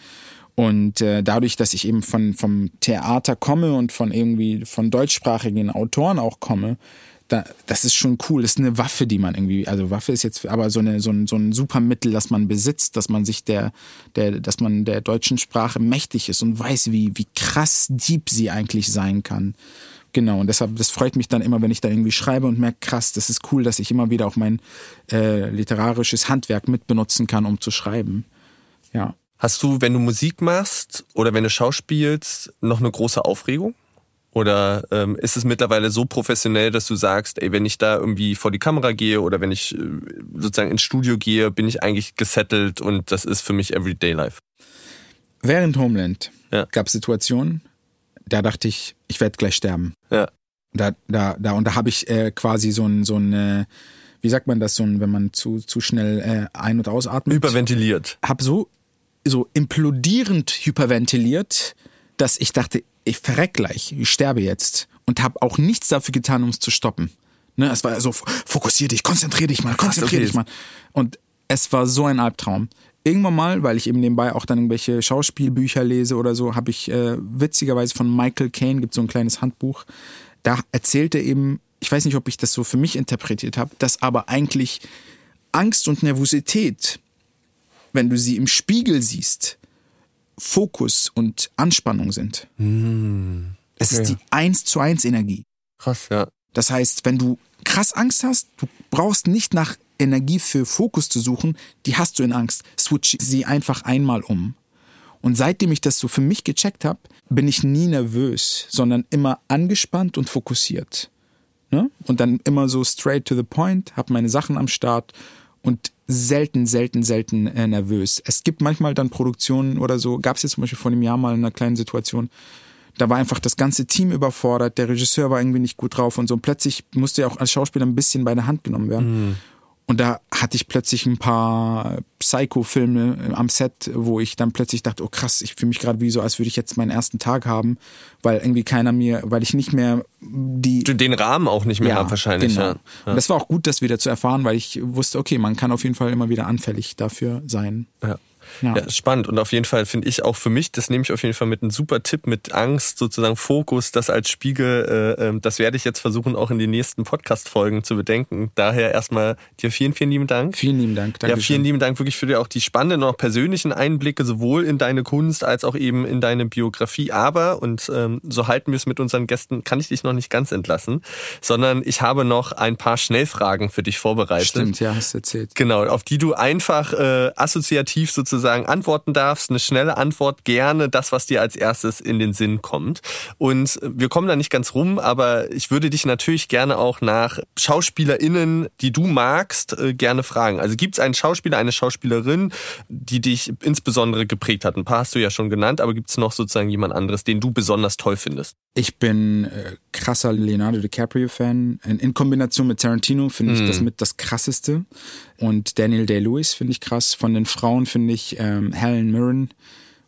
Und äh, dadurch, dass ich eben von vom Theater komme und von irgendwie von deutschsprachigen Autoren auch komme, da, das ist schon cool. Das ist eine Waffe, die man irgendwie, also Waffe ist jetzt aber so, eine, so, ein, so ein super Mittel, das man besitzt, dass man sich der, der, dass man der deutschen Sprache mächtig ist und weiß, wie, wie krass deep sie eigentlich sein kann. Genau, und deshalb, das freut mich dann immer, wenn ich da irgendwie schreibe und merke, krass, das ist cool, dass ich immer wieder auch mein äh, literarisches Handwerk mitbenutzen kann, um zu schreiben. Ja. Hast du, wenn du Musik machst oder wenn du schauspielst, noch eine große Aufregung? Oder ähm, ist es mittlerweile so professionell, dass du sagst, ey, wenn ich da irgendwie vor die Kamera gehe oder wenn ich äh, sozusagen ins Studio gehe, bin ich eigentlich gesettelt und das ist für mich Everyday Life? Während Homeland ja. gab es Situationen, da dachte ich, ich werde gleich sterben. Ja. Da, da, da, und da habe ich äh, quasi so ein, so ein äh, wie sagt man das, so ein, wenn man zu, zu schnell äh, ein- und ausatmet? Überventiliert. Hab so so implodierend hyperventiliert, dass ich dachte, ich verreck gleich, ich sterbe jetzt und habe auch nichts dafür getan, um es zu stoppen. Ne, es war so, fokussier dich, konzentrier dich mal, konzentrier dich mal. Und es war so ein Albtraum. Irgendwann mal, weil ich eben nebenbei auch dann irgendwelche Schauspielbücher lese oder so, habe ich äh, witzigerweise von Michael Caine, gibt so ein kleines Handbuch, da erzählt er eben, ich weiß nicht, ob ich das so für mich interpretiert habe, dass aber eigentlich Angst und Nervosität wenn du sie im Spiegel siehst, Fokus und Anspannung sind. Okay. Es ist die 1 zu 1 Energie. Krass, ja. Das heißt, wenn du krass Angst hast, du brauchst nicht nach Energie für Fokus zu suchen, die hast du in Angst. Switch sie einfach einmal um. Und seitdem ich das so für mich gecheckt habe, bin ich nie nervös, sondern immer angespannt und fokussiert. Ne? Und dann immer so straight to the point, habe meine Sachen am Start und selten, selten, selten äh, nervös. Es gibt manchmal dann Produktionen oder so, gab es jetzt zum Beispiel vor einem Jahr mal in einer kleinen Situation, da war einfach das ganze Team überfordert, der Regisseur war irgendwie nicht gut drauf und so. Und plötzlich musste ja auch als Schauspieler ein bisschen bei der Hand genommen werden. Mhm. Und da hatte ich plötzlich ein paar Psycho-Filme am Set, wo ich dann plötzlich dachte, oh krass, ich fühle mich gerade wie so, als würde ich jetzt meinen ersten Tag haben, weil irgendwie keiner mir, weil ich nicht mehr die... Den Rahmen auch nicht mehr ja, habe wahrscheinlich. Genau. Ja. Und das war auch gut, das wieder zu erfahren, weil ich wusste, okay, man kann auf jeden Fall immer wieder anfällig dafür sein. Ja. Ja. ja, spannend. Und auf jeden Fall finde ich auch für mich, das nehme ich auf jeden Fall mit einem super Tipp, mit Angst, sozusagen Fokus, das als Spiegel, äh, ähm, das werde ich jetzt versuchen, auch in den nächsten Podcast-Folgen zu bedenken. Daher erstmal dir vielen, vielen lieben Dank. Vielen lieben Dank. Dankeschön. Ja, vielen lieben Dank wirklich für dir auch die spannenden und auch persönlichen Einblicke, sowohl in deine Kunst als auch eben in deine Biografie. Aber, und ähm, so halten wir es mit unseren Gästen, kann ich dich noch nicht ganz entlassen, sondern ich habe noch ein paar Schnellfragen für dich vorbereitet. Stimmt, ja, hast du erzählt. Genau, auf die du einfach äh, assoziativ sozusagen sozusagen antworten darfst, eine schnelle Antwort, gerne das, was dir als erstes in den Sinn kommt. Und wir kommen da nicht ganz rum, aber ich würde dich natürlich gerne auch nach SchauspielerInnen, die du magst, äh, gerne fragen. Also gibt es einen Schauspieler, eine Schauspielerin, die dich insbesondere geprägt hat? Ein paar hast du ja schon genannt, aber gibt es noch sozusagen jemand anderes, den du besonders toll findest? Ich bin äh, krasser Leonardo DiCaprio-Fan. In, in, Kombination mit Tarantino finde ich mm. das mit das krasseste. Und Daniel Day-Lewis finde ich krass. Von den Frauen finde ich ähm, Helen Mirren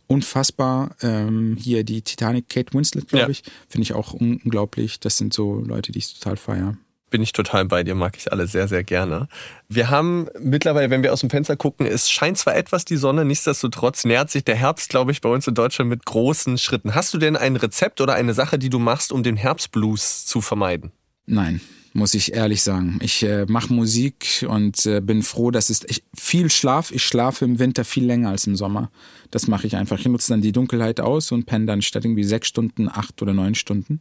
unfassbar. Ähm, hier die Titanic, Kate Winslet, glaube ja. ich, finde ich auch unglaublich. Das sind so Leute, die ich total feiere bin ich total bei dir, mag ich alle sehr, sehr gerne. Wir haben mittlerweile, wenn wir aus dem Fenster gucken, es scheint zwar etwas die Sonne, nichtsdestotrotz nähert sich der Herbst, glaube ich, bei uns in Deutschland mit großen Schritten. Hast du denn ein Rezept oder eine Sache, die du machst, um den Herbstblues zu vermeiden? Nein muss ich ehrlich sagen. Ich äh, mache Musik und äh, bin froh, dass es ich, viel Schlaf. Ich schlafe im Winter viel länger als im Sommer. Das mache ich einfach. Ich nutze dann die Dunkelheit aus und penne dann statt irgendwie sechs Stunden, acht oder neun Stunden.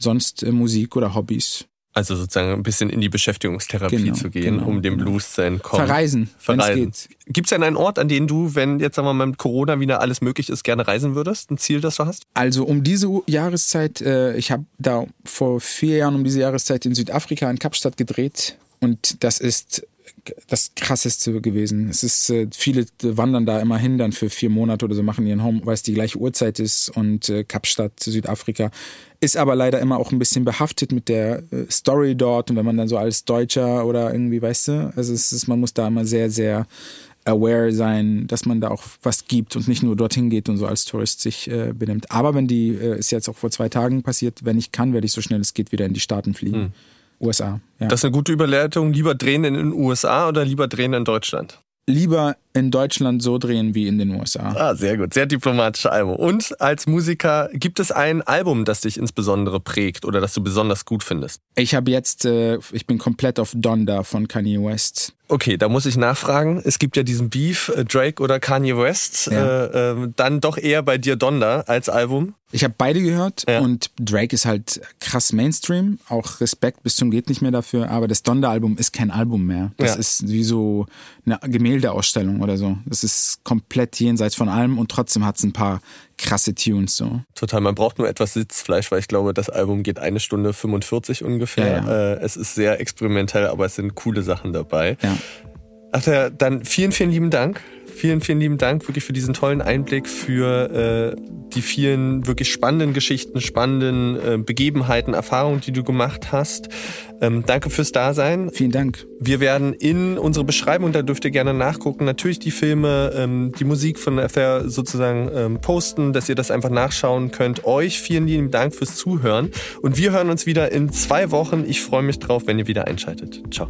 Sonst äh, Musik oder Hobbys. Also sozusagen ein bisschen in die Beschäftigungstherapie genau, zu gehen, genau, um dem genau. Blues zu entkommen. Verreisen, Verreisen. Gibt es denn einen Ort, an den du, wenn jetzt sagen wir mal mit Corona wieder alles möglich ist, gerne reisen würdest? Ein Ziel, das du hast? Also um diese Jahreszeit, äh, ich habe da vor vier Jahren um diese Jahreszeit in Südafrika in Kapstadt gedreht und das ist das krasseste gewesen. Es ist, äh, viele wandern da immer hin dann für vier Monate oder so, machen ihren Home, weil es die gleiche Uhrzeit ist und äh, Kapstadt, Südafrika, ist aber leider immer auch ein bisschen behaftet mit der äh, Story dort und wenn man dann so als Deutscher oder irgendwie, weißt du, also es ist, man muss da immer sehr, sehr aware sein, dass man da auch was gibt und nicht nur dorthin geht und so als Tourist sich äh, benimmt. Aber wenn die, äh, ist jetzt auch vor zwei Tagen passiert, wenn ich kann, werde ich so schnell es geht wieder in die Staaten fliegen. Mhm. USA. Ja. Das ist eine gute Überleitung. Lieber drehen in den USA oder lieber drehen in Deutschland? Lieber in Deutschland so drehen wie in den USA. Ah, sehr gut. Sehr diplomatische Album. Und als Musiker, gibt es ein Album, das dich insbesondere prägt oder das du besonders gut findest? Ich habe jetzt, äh, ich bin komplett auf Donda von Kanye West. Okay, da muss ich nachfragen. Es gibt ja diesen Beef, äh, Drake oder Kanye West. Ja. Äh, äh, dann doch eher bei dir Donda als Album. Ich habe beide gehört ja. und Drake ist halt krass Mainstream, auch Respekt bis zum geht nicht mehr dafür, aber das Donda-Album ist kein Album mehr. Das ja. ist wie so eine Gemäldeausstellung oder so. Das ist komplett jenseits von allem und trotzdem hat es ein paar krasse Tunes so. Total, man braucht nur etwas Sitzfleisch, weil ich glaube, das Album geht eine Stunde 45 ungefähr. Ja, ja. Äh, es ist sehr experimentell, aber es sind coole Sachen dabei. Ja. Ach ja, dann vielen, vielen lieben Dank Vielen, vielen lieben Dank wirklich für diesen tollen Einblick, für äh, die vielen wirklich spannenden Geschichten, spannenden äh, Begebenheiten, Erfahrungen, die du gemacht hast. Ähm, danke fürs Dasein. Vielen Dank. Wir werden in unsere Beschreibung, da dürft ihr gerne nachgucken, natürlich die Filme, ähm, die Musik von FR sozusagen ähm, posten, dass ihr das einfach nachschauen könnt. Euch vielen lieben Dank fürs Zuhören und wir hören uns wieder in zwei Wochen. Ich freue mich drauf, wenn ihr wieder einschaltet. Ciao.